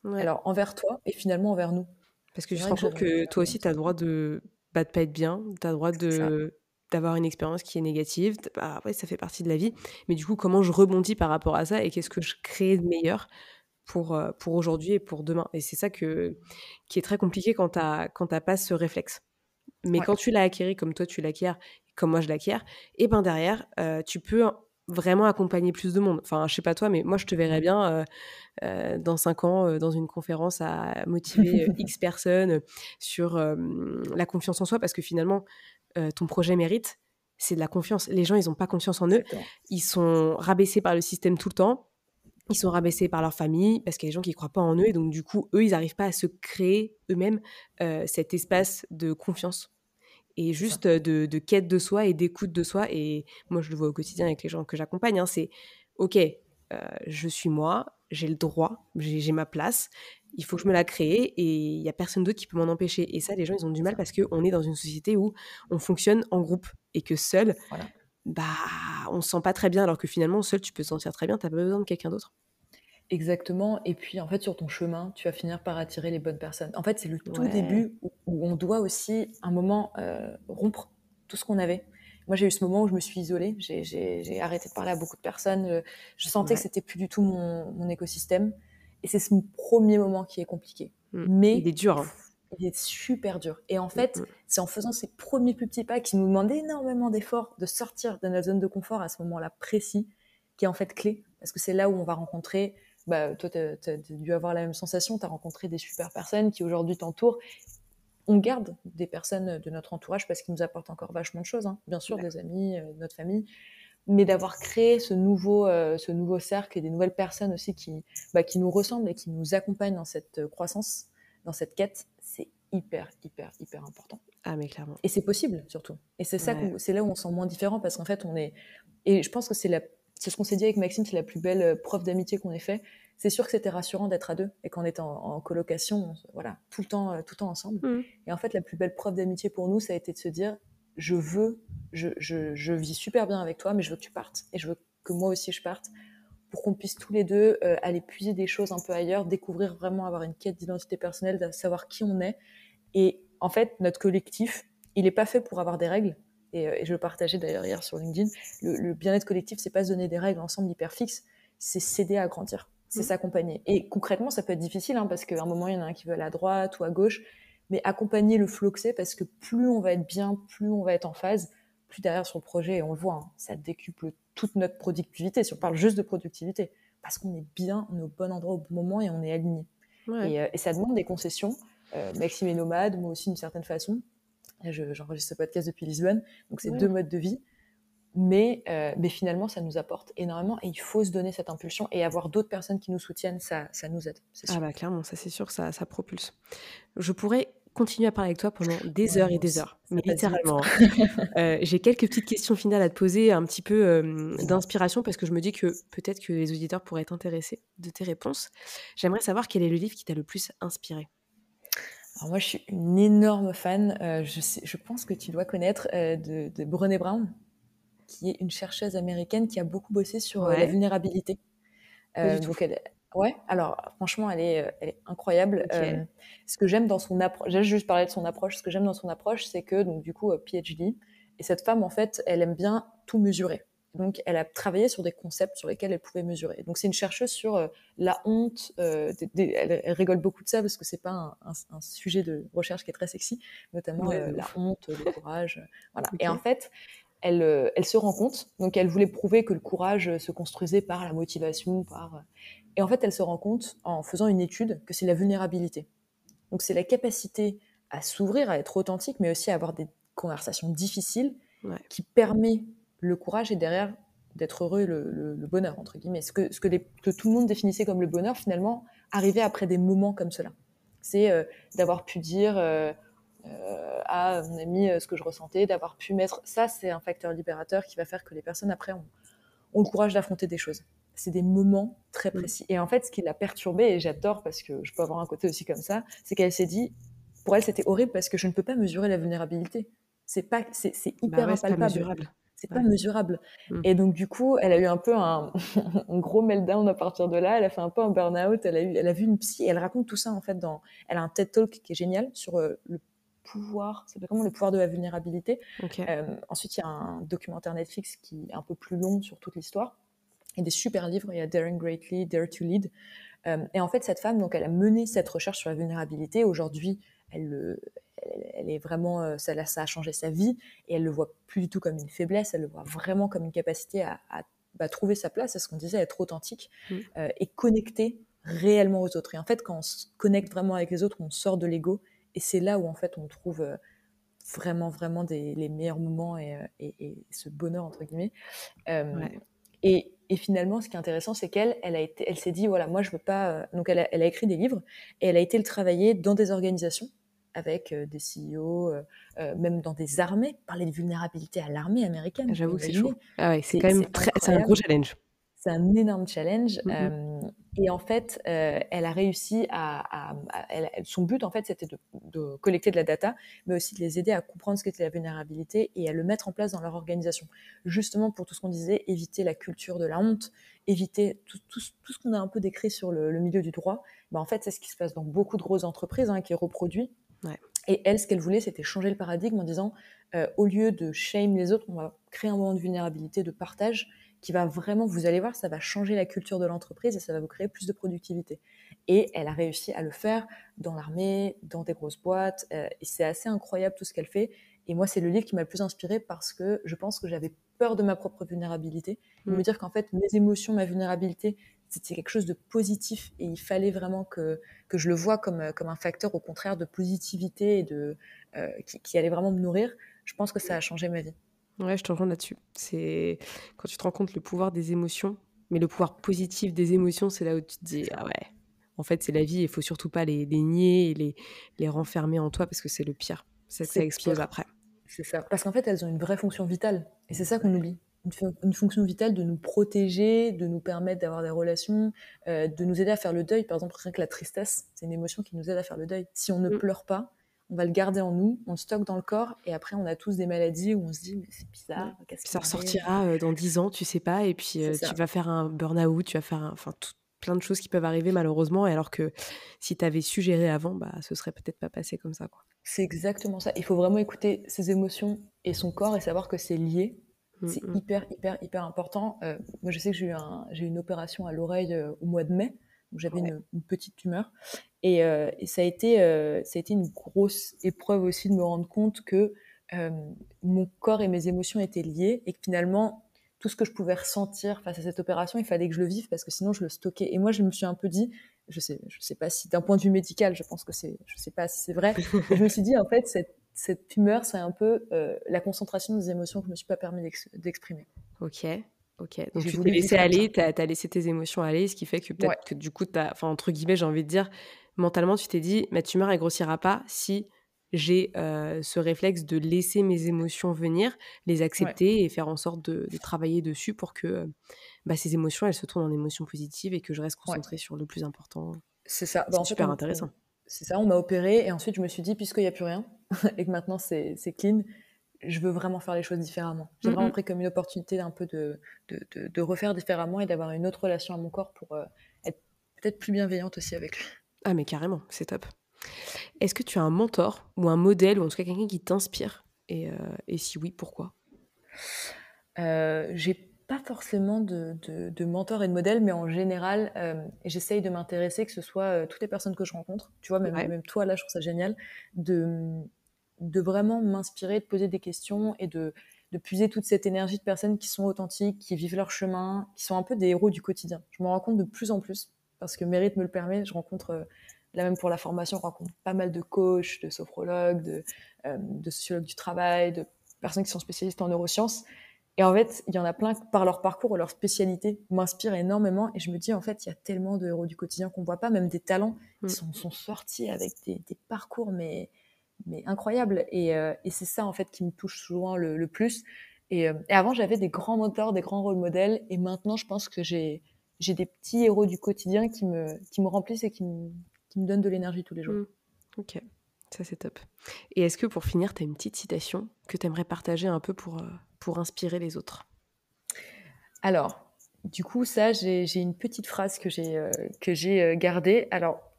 Alors, envers toi et finalement envers nous. Parce que je te rends compte que toi aussi, tu as le droit de bah, de pas être bien. Tu as le droit de d'avoir une expérience qui est négative. Bah, ouais, ça fait partie de la vie. Mais du coup, comment je rebondis par rapport à ça et qu'est-ce que je crée de meilleur pour, euh, pour aujourd'hui et pour demain? Et c'est ça que, qui est très compliqué quand tu n'as pas ce réflexe. Mais quand tu l'as acquis comme toi tu l'acquiers, comme moi je l'acquiers, et ben derrière, euh, tu peux vraiment accompagner plus de monde. Enfin, je sais pas toi, mais moi je te verrais bien euh, dans cinq ans dans une conférence à motiver [LAUGHS] X personnes sur la confiance en soi, parce que finalement, ton projet mérite, c'est de la confiance. Les gens, ils n'ont pas confiance en eux. Ils sont rabaissés par le système tout le temps ils sont rabaissés par leur famille parce qu'il y a des gens qui ne croient pas en eux et donc du coup eux ils n'arrivent pas à se créer eux-mêmes euh, cet espace de confiance et juste de, quête de soi et d'écoute de soi et moi je le vois au quotidien avec les gens que j'accompagne hein, c'est ok euh, je suis moi j'ai le droit j'ai ma place il faut que je me la crée et il y a personne d'autre qui peut m'en empêcher et ça les gens ils ont du mal parce qu'on est dans une société où on fonctionne en groupe et que seul bah, on se sent pas très bien, alors que finalement, seul, tu peux te sentir très bien, tu n'as pas besoin de quelqu'un d'autre. Exactement. Et puis, en fait, sur ton chemin, tu vas finir par attirer les bonnes personnes. En fait, c'est le tout début où, on doit aussi, un moment, euh, rompre tout ce qu'on avait. Moi, j'ai eu ce moment où je me suis isolée. J'ai arrêté de parler à beaucoup de personnes. Euh, je sentais que c'était plus du tout mon, écosystème. Et c'est ce premier moment qui est compliqué. Mmh. Mais il est dur. Hein il est super dur. Et en fait, mm, mm. c'est en faisant ces premiers plus petits pas qui nous demandent énormément d'efforts de sortir de notre zone de confort à ce moment-là précis, qui est en fait clé. Parce que c'est là où on va rencontrer, bah, toi, tu as, dû avoir la même sensation, tu as rencontré des super personnes qui aujourd'hui t'entourent. On garde des personnes de notre entourage parce qu'ils nous apportent encore vachement de choses, hein. bien sûr, des amis, euh, notre famille, mais d'avoir créé ce nouveau, euh, ce nouveau cercle et des nouvelles personnes aussi qui, bah, qui nous ressemblent et qui nous accompagnent dans cette euh, croissance, dans cette quête, c'est hyper, hyper, hyper important. Ah, mais clairement. Et c'est possible, surtout. Et c'est ça, c'est là où on se sent moins différent parce qu'en fait, on est. Et je pense que c'est la... c'est ce qu'on s'est dit avec Maxime, c'est la plus belle euh, preuve d'amitié qu'on ait fait. C'est sûr que c'était rassurant d'être à deux et qu'on était en, colocation, voilà, tout le temps, euh, tout le temps ensemble. Mmh. Et en fait, la plus belle preuve d'amitié pour nous, ça a été de se dire, je veux, je, je, je vis super bien avec toi, mais je veux que tu partes et je veux que moi aussi je parte pour qu'on puisse tous les deux euh, aller puiser des choses un peu ailleurs, découvrir vraiment, avoir une quête d'identité personnelle, de savoir qui on est. Et en fait, notre collectif, il n'est pas fait pour avoir des règles. Et, euh, je le partageais d'ailleurs hier sur LinkedIn. Le, bien-être collectif, c'est pas se donner des règles ensemble hyper fixes, c'est s'aider à grandir, c'est mmh. s'accompagner. Et concrètement, ça peut être difficile hein, parce qu'à un moment, il y en a un qui veut aller à droite ou à gauche, mais accompagner le flow que c'est parce que plus on va être bien, plus on va être en phase, plus derrière sur le projet, et on le voit, hein, ça décuple toute notre productivité, si on parle juste de productivité, parce qu'on est bien, on est au bon endroit au bon moment et on est aligné. Euh, et, ça demande des concessions. Euh, Maxime est nomade, moi aussi d'une certaine façon. J'enregistre ce podcast depuis Lisbonne, donc c'est deux modes de vie. Mais, euh, mais finalement, ça nous apporte énormément et il faut se donner cette impulsion et avoir d'autres personnes qui nous soutiennent, ça, ça nous aide. Ah bah clairement, ça c'est sûr, ça, ça propulse. Je pourrais continuer à parler avec toi pendant des heures et des heures, mais littéralement. [LAUGHS] Euh, j'ai quelques petites questions finales à te poser, un petit peu euh, d'inspiration, parce que je me dis que peut-être que les auditeurs pourraient être intéressés de tes réponses. J'aimerais savoir quel est le livre qui t'a le plus inspiré. Alors moi, je suis une énorme fan, euh, je, je, pense que tu dois connaître, de, de Brené Brown, qui est une chercheuse américaine qui a beaucoup bossé sur la vulnérabilité. donc elle, Ouais, alors franchement, elle est, euh, elle est incroyable. Euh, ce que j'aime dans son approche, j'ai juste parlé de son approche, ce que j'aime dans son approche, c'est que, donc du coup, euh, PhD, et cette femme, en fait, elle aime bien tout mesurer. Donc, elle a travaillé sur des concepts sur lesquels elle pouvait mesurer. Donc, c'est une chercheuse sur la honte. elle, rigole beaucoup de ça parce que c'est pas un, sujet de recherche qui est très sexy, notamment la honte, le courage. Voilà. [LAUGHS] Et en fait, elle, elle se rend compte. Donc, elle voulait prouver que le courage se construisait par la motivation, par et en fait, elle se rend compte, en faisant une étude, que c'est la vulnérabilité. Donc c'est la capacité à s'ouvrir, à être authentique, mais aussi à avoir des conversations difficiles qui permet le courage et derrière d'être heureux, le, le, bonheur, entre guillemets. Ce que, ce que, que, tout le monde définissait comme le bonheur, finalement, arrivait après des moments comme cela. C'est euh, d'avoir pu dire euh, euh, à mon ami ce que je ressentais, d'avoir pu mettre... Ça, c'est un facteur libérateur qui va faire que les personnes, après, ont, ont le courage d'affronter des choses c'est des moments très mm. précis. Et en fait, ce qui l'a perturbée, et j'adore parce que je peux avoir un côté aussi comme ça, c'est qu'elle s'est dit, pour elle, c'était horrible parce que je ne peux pas mesurer la vulnérabilité. C'est pas, c'est, hyper bah impalpable. C'est pas mesurable. Mm. Et donc, du coup, elle a eu un peu [LAUGHS] un, gros meltdown à partir de là. Elle a fait un peu un burn-out. Elle a, eu, elle a vu une psy et elle raconte tout ça, en fait, dans. Elle a un TED Talk qui est génial sur euh, le pouvoir, c'est comment le pouvoir de la vulnérabilité. Euh, ensuite, il y a un documentaire Netflix qui est un peu plus long sur toute l'histoire et des super livres. Il y a Daring Greatly, Dare to Lead. Euh, et en fait, cette femme, donc, elle a mené cette recherche sur la vulnérabilité. Aujourd'hui, elle, elle, est vraiment, euh, ça, ça, a changé sa vie et elle le voit plus du tout comme une faiblesse. Elle le voit vraiment comme une capacité à, bah, trouver sa place, c'est ce qu'on disait, être authentique mm. euh, et connecter réellement aux autres. Et en fait, quand on se connecte vraiment avec les autres, on sort de l'ego et c'est là où en fait on trouve vraiment, vraiment des, les meilleurs moments et, et, ce bonheur entre guillemets. Et et finalement, ce qui est intéressant, c'est qu'elle, elle a été, elle s'est dit, voilà, moi, je veux pas. Euh, donc, elle a, elle a, écrit des livres et elle a été le travailler dans des organisations avec des CEO, euh, même dans des armées, parler de vulnérabilité à l'armée américaine. J'avoue que c'est chaud. Ah ouais, c'est quand même très, c'est un gros challenge. C'est un énorme challenge. Mm-hmm. Et en fait, euh, elle a réussi à, son but en fait, c'était de, collecter de la data, mais aussi de les aider à comprendre ce qu'était la vulnérabilité et à le mettre en place dans leur organisation. Justement pour tout ce qu'on disait, éviter la culture de la honte, éviter tout, ce qu'on a un peu décrit sur le, milieu du droit. Ben, en fait, c'est ce qui se passe dans beaucoup de grosses entreprises hein, qui est reproduit. Et elle, ce qu'elle voulait, c'était changer le paradigme en disant, euh, au lieu de shame les autres, on va créer un moment de vulnérabilité, de partage qui va vraiment, vous allez voir, ça va changer la culture de l'entreprise et ça va vous créer plus de productivité. Et elle a réussi à le faire dans l'armée, dans des grosses boîtes, euh, et c'est assez incroyable tout ce qu'elle fait. Et moi, c'est le livre qui m'a le plus inspiré parce que je pense que j'avais peur de ma propre vulnérabilité, de mm. me dire qu'en fait, mes émotions, ma vulnérabilité, c'était quelque chose de positif et il fallait vraiment que, que je le vois comme, comme un facteur au contraire de positivité et de, euh, qui, qui allait vraiment me nourrir. Je pense que ça a changé ma vie. Ouais, je te rejoins là-dessus. C'est quand tu te rends compte le pouvoir des émotions, mais le pouvoir positif des émotions, c'est là où tu te dis ah ouais, en fait c'est la vie, il faut surtout pas les, les nier et les, les renfermer en toi parce que c'est le pire. Ça, ça explose après. C'est ça. Parce qu'en fait, elles ont une vraie fonction vitale. Et c'est ça qu'on oublie. Une, fonction vitale de nous protéger, de nous permettre d'avoir des relations, euh, de nous aider à faire le deuil. Par exemple, rien que la tristesse, c'est une émotion qui nous aide à faire le deuil. Si on ne mm. pleure pas, on va le garder en nous, on le stocke dans le corps, et après, on a tous des maladies où on se dit, mais c'est bizarre, qu'est-ce Ça ressortira euh, dans 10 ans, tu sais pas, et puis euh, tu vas faire un burn-out, tu vas faire enfin, plein de choses qui peuvent arriver malheureusement, alors que si tu avais su gérer avant, bah, ce serait peut-être pas passé comme ça. Quoi. C'est exactement ça. Il faut vraiment écouter ses émotions et son corps et savoir que c'est lié. Mmh, c'est mmh. hyper, hyper, hyper important. Euh, moi, je sais que j'ai eu, un, j'ai eu une opération à l'oreille au mois de mai j'avais une, petite tumeur. Et, euh, ça, a été, euh, ça a été une grosse épreuve aussi de me rendre compte que euh, mon corps et mes émotions étaient liés et que finalement, tout ce que je pouvais ressentir face à cette opération, il fallait que je le vive parce que sinon je le stockais. Et moi, je me suis un peu dit, je sais, je sais pas si d'un point de vue médical, je pense que c'est, je sais pas si c'est vrai, [LAUGHS] mais je me suis dit en fait cette, cette tumeur, c'est un peu la concentration des émotions que je me suis pas permis d'exprimer. Ok. Ok, donc tu t'es laissé aller, tu as, laissé tes émotions aller, ce qui fait que peut-être que du coup, entre guillemets, j'ai envie de dire, mentalement, tu t'es dit, ma tumeur, elle grossira pas si j'ai euh, ce réflexe de laisser mes émotions venir, les accepter et faire en sorte de, travailler dessus pour que euh, bah, ces émotions, elles se tournent en émotions positives et que je reste concentrée sur le plus important. C'est ça. Bah, super intéressant. C'est ça, on m'a opéré et ensuite je me suis dit, puisqu'il n'y a plus rien [LAUGHS] et que maintenant c'est clean, je veux vraiment faire les choses différemment. J'ai mm, vraiment pris comme une opportunité d'un peu de, de, refaire différemment et d'avoir une autre relation à mon corps pour euh, être peut-être plus bienveillante aussi avec lui. Ah mais carrément, c'est top. Est-ce que tu as un mentor ou un modèle ou en tout cas quelqu'un qui t'inspire? Et, euh, et, si oui, pourquoi? Euh, J'ai pas forcément de, de, mentor et de modèle, mais en général, euh, j'essaye de m'intéresser, que ce soit toutes les personnes que je rencontre, tu vois, même, même toi là, je trouve ça génial, de de vraiment m'inspirer, de poser des questions et de, de puiser toute cette énergie de personnes qui sont authentiques, qui vivent leur chemin, qui sont un peu des héros du quotidien. Je me rends compte de plus en plus, parce que Mérite me le permet, je rencontre, euh, là même pour la formation, je rencontre pas mal de coachs, de sophrologues, de, euh, de sociologues du travail, de personnes qui sont spécialistes en neurosciences. Et en fait, il y en a plein par leur parcours ou leur spécialité m'inspirent énormément. Et je me dis, en fait, il y a tellement de héros du quotidien qu'on voit pas, même des talents qui mm. sont, sont sortis avec des, des parcours, mais mais incroyable. Euh, et, c'est ça, en fait, qui me touche souvent le, plus. Euh, et, avant, j'avais des grands moteurs, des grands rôles modèles. Et maintenant, je pense que j'ai, j'ai des petits héros du quotidien qui me, qui me remplissent et qui me, qui me donnent de l'énergie tous les jours. Mmh. Ok, ça c'est top. Et est-ce que pour finir, tu as une petite citation que tu aimerais partager un peu pour, euh, pour inspirer les autres? Alors, du coup, ça, j'ai, une petite phrase que j'ai, que j'ai gardée. Alors,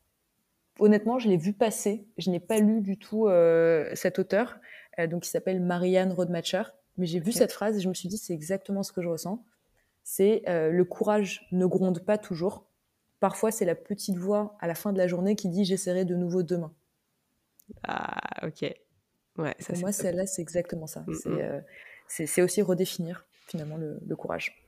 honnêtement, je l'ai vu passer. Je n'ai pas lu du tout euh, cet auteur, euh, donc il s'appelle Marianne Rodmacher. Mais j'ai vu cette phrase et je me suis dit, c'est exactement ce que je ressens. C'est euh, le courage ne gronde pas toujours. Parfois, c'est la petite voix à la fin de la journée qui dit j'essaierai de nouveau demain. Ah, ok. Ouais, ça, Pour moi, celle-là, c'est exactement ça. Mm, mm. C'est aussi redéfinir finalement le courage.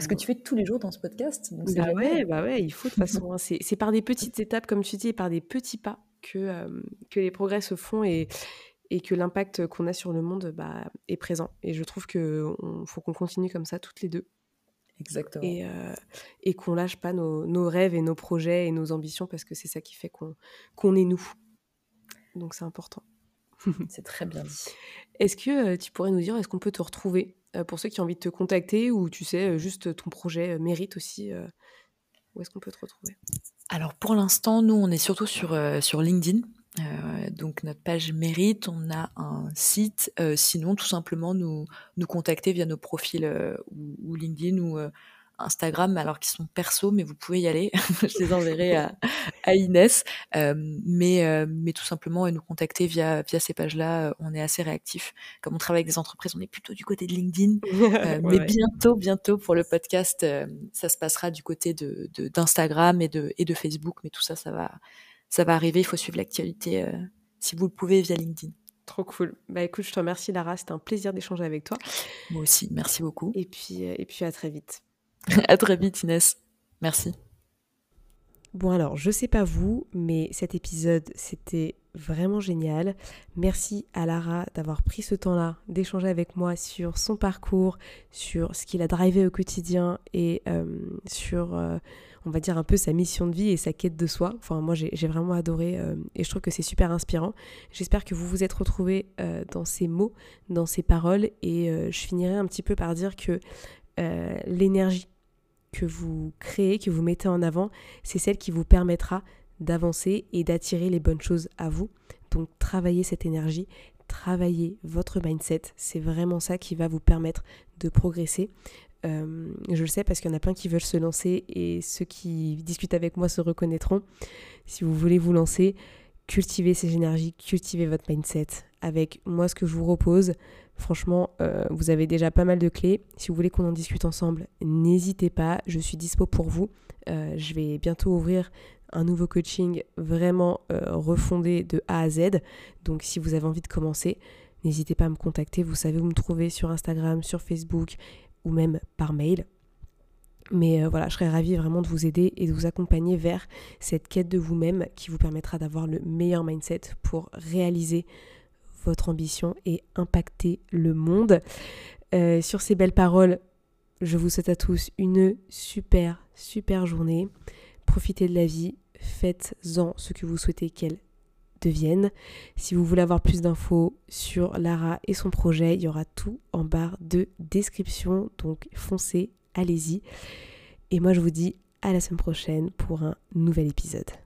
Ce que tu fais tous les jours dans ce podcast. bah, ouais, bah ouais, il faut de toute façon. Hein. c'est par des [LAUGHS] petites étapes, comme tu dis, et par des petits pas que, euh, que les progrès se font et, et que l'impact qu'on a sur le monde bah, est présent. Et je trouve qu'il faut qu'on continue comme ça toutes les deux. Exactement. Et, euh, et qu'on lâche pas nos, nos, rêves et nos projets et nos ambitions parce que c'est ça qui fait qu'on est nous. Donc c'est important. c'est très bien dit. [LAUGHS] Est-ce que euh, tu pourrais nous dire, est-ce qu'on peut te retrouver pour ceux qui ont envie de te contacter ou tu sais, euh, juste ton projet euh, mérite aussi Où est-ce qu'on peut te retrouver? Alors pour l'instant, nous, on est surtout sur, sur LinkedIn. donc notre page mérite, on a un site. sinon, tout simplement nous nous contacter via nos profils ou, ou, LinkedIn ou Instagram, alors qu'ils sont perso, mais vous pouvez y aller. [LAUGHS] je les enverrai à, à Inès. Euh, mais, euh, mais tout simplement, nous contacter via, via ces pages-là. On est assez réactif. Comme on travaille avec des entreprises, on est plutôt du côté de LinkedIn. [LAUGHS] Euh, mais bientôt, bientôt, pour le podcast, ça se passera du côté de, d'Instagram et, de, et de Facebook. Mais tout ça, ça va, ça va arriver. Il faut suivre l'actualité, si vous le pouvez, via LinkedIn. Trop cool. Bah écoute, je te remercie Lara, c'était un plaisir d'échanger avec toi. Moi aussi, merci beaucoup. Et puis, et puis à très vite. [LAUGHS] à très vite Inès. Merci. Bon alors, je sais pas vous, mais cet épisode, c'était vraiment génial. Merci à Lara d'avoir pris ce temps-là, d'échanger avec moi sur son parcours, sur ce qu'il a drivé au quotidien et euh, sur, euh, on va dire, un peu sa mission de vie et sa quête de soi. Enfin, moi, j'ai vraiment adoré euh, et je trouve que c'est super inspirant. J'espère que vous vous êtes retrouvés dans ces mots, dans ces paroles et je finirai un petit peu par dire que l'énergie que vous créez, que vous mettez en avant, c'est celle qui vous permettra d'avancer et d'attirer les bonnes choses à vous. Donc travaillez cette énergie, travaillez votre mindset. C'est vraiment ça qui va vous permettre de progresser. Euh, je le sais parce qu'il y en a plein qui veulent se lancer et ceux qui discutent avec moi se reconnaîtront. Si vous voulez vous lancer, cultivez ces énergies, cultivez votre mindset. Avec moi, ce que je vous propose, franchement, euh, vous avez déjà pas mal de clés. Si vous voulez qu'on en discute ensemble, n'hésitez pas. Je suis dispo pour vous. Euh, je vais bientôt ouvrir un nouveau coaching vraiment refondé de A à Z. Donc, si vous avez envie de commencer, n'hésitez pas à me contacter. Vous savez où me trouver sur Instagram, sur Facebook ou même par mail. Mais euh, voilà, je serais ravie vraiment de vous aider et de vous accompagner vers cette quête de vous-même qui vous permettra d'avoir le meilleur mindset pour réaliser votre ambition et impacter le monde. Euh, sur ces belles paroles, je vous souhaite à tous une super, super journée. Profitez de la vie, faites-en ce que vous souhaitez qu'elle deviennent. Si vous voulez avoir plus d'infos sur Lara et son projet, il y aura tout en barre de description. Donc foncez, allez-y. Et moi je vous dis à la semaine prochaine pour un nouvel épisode.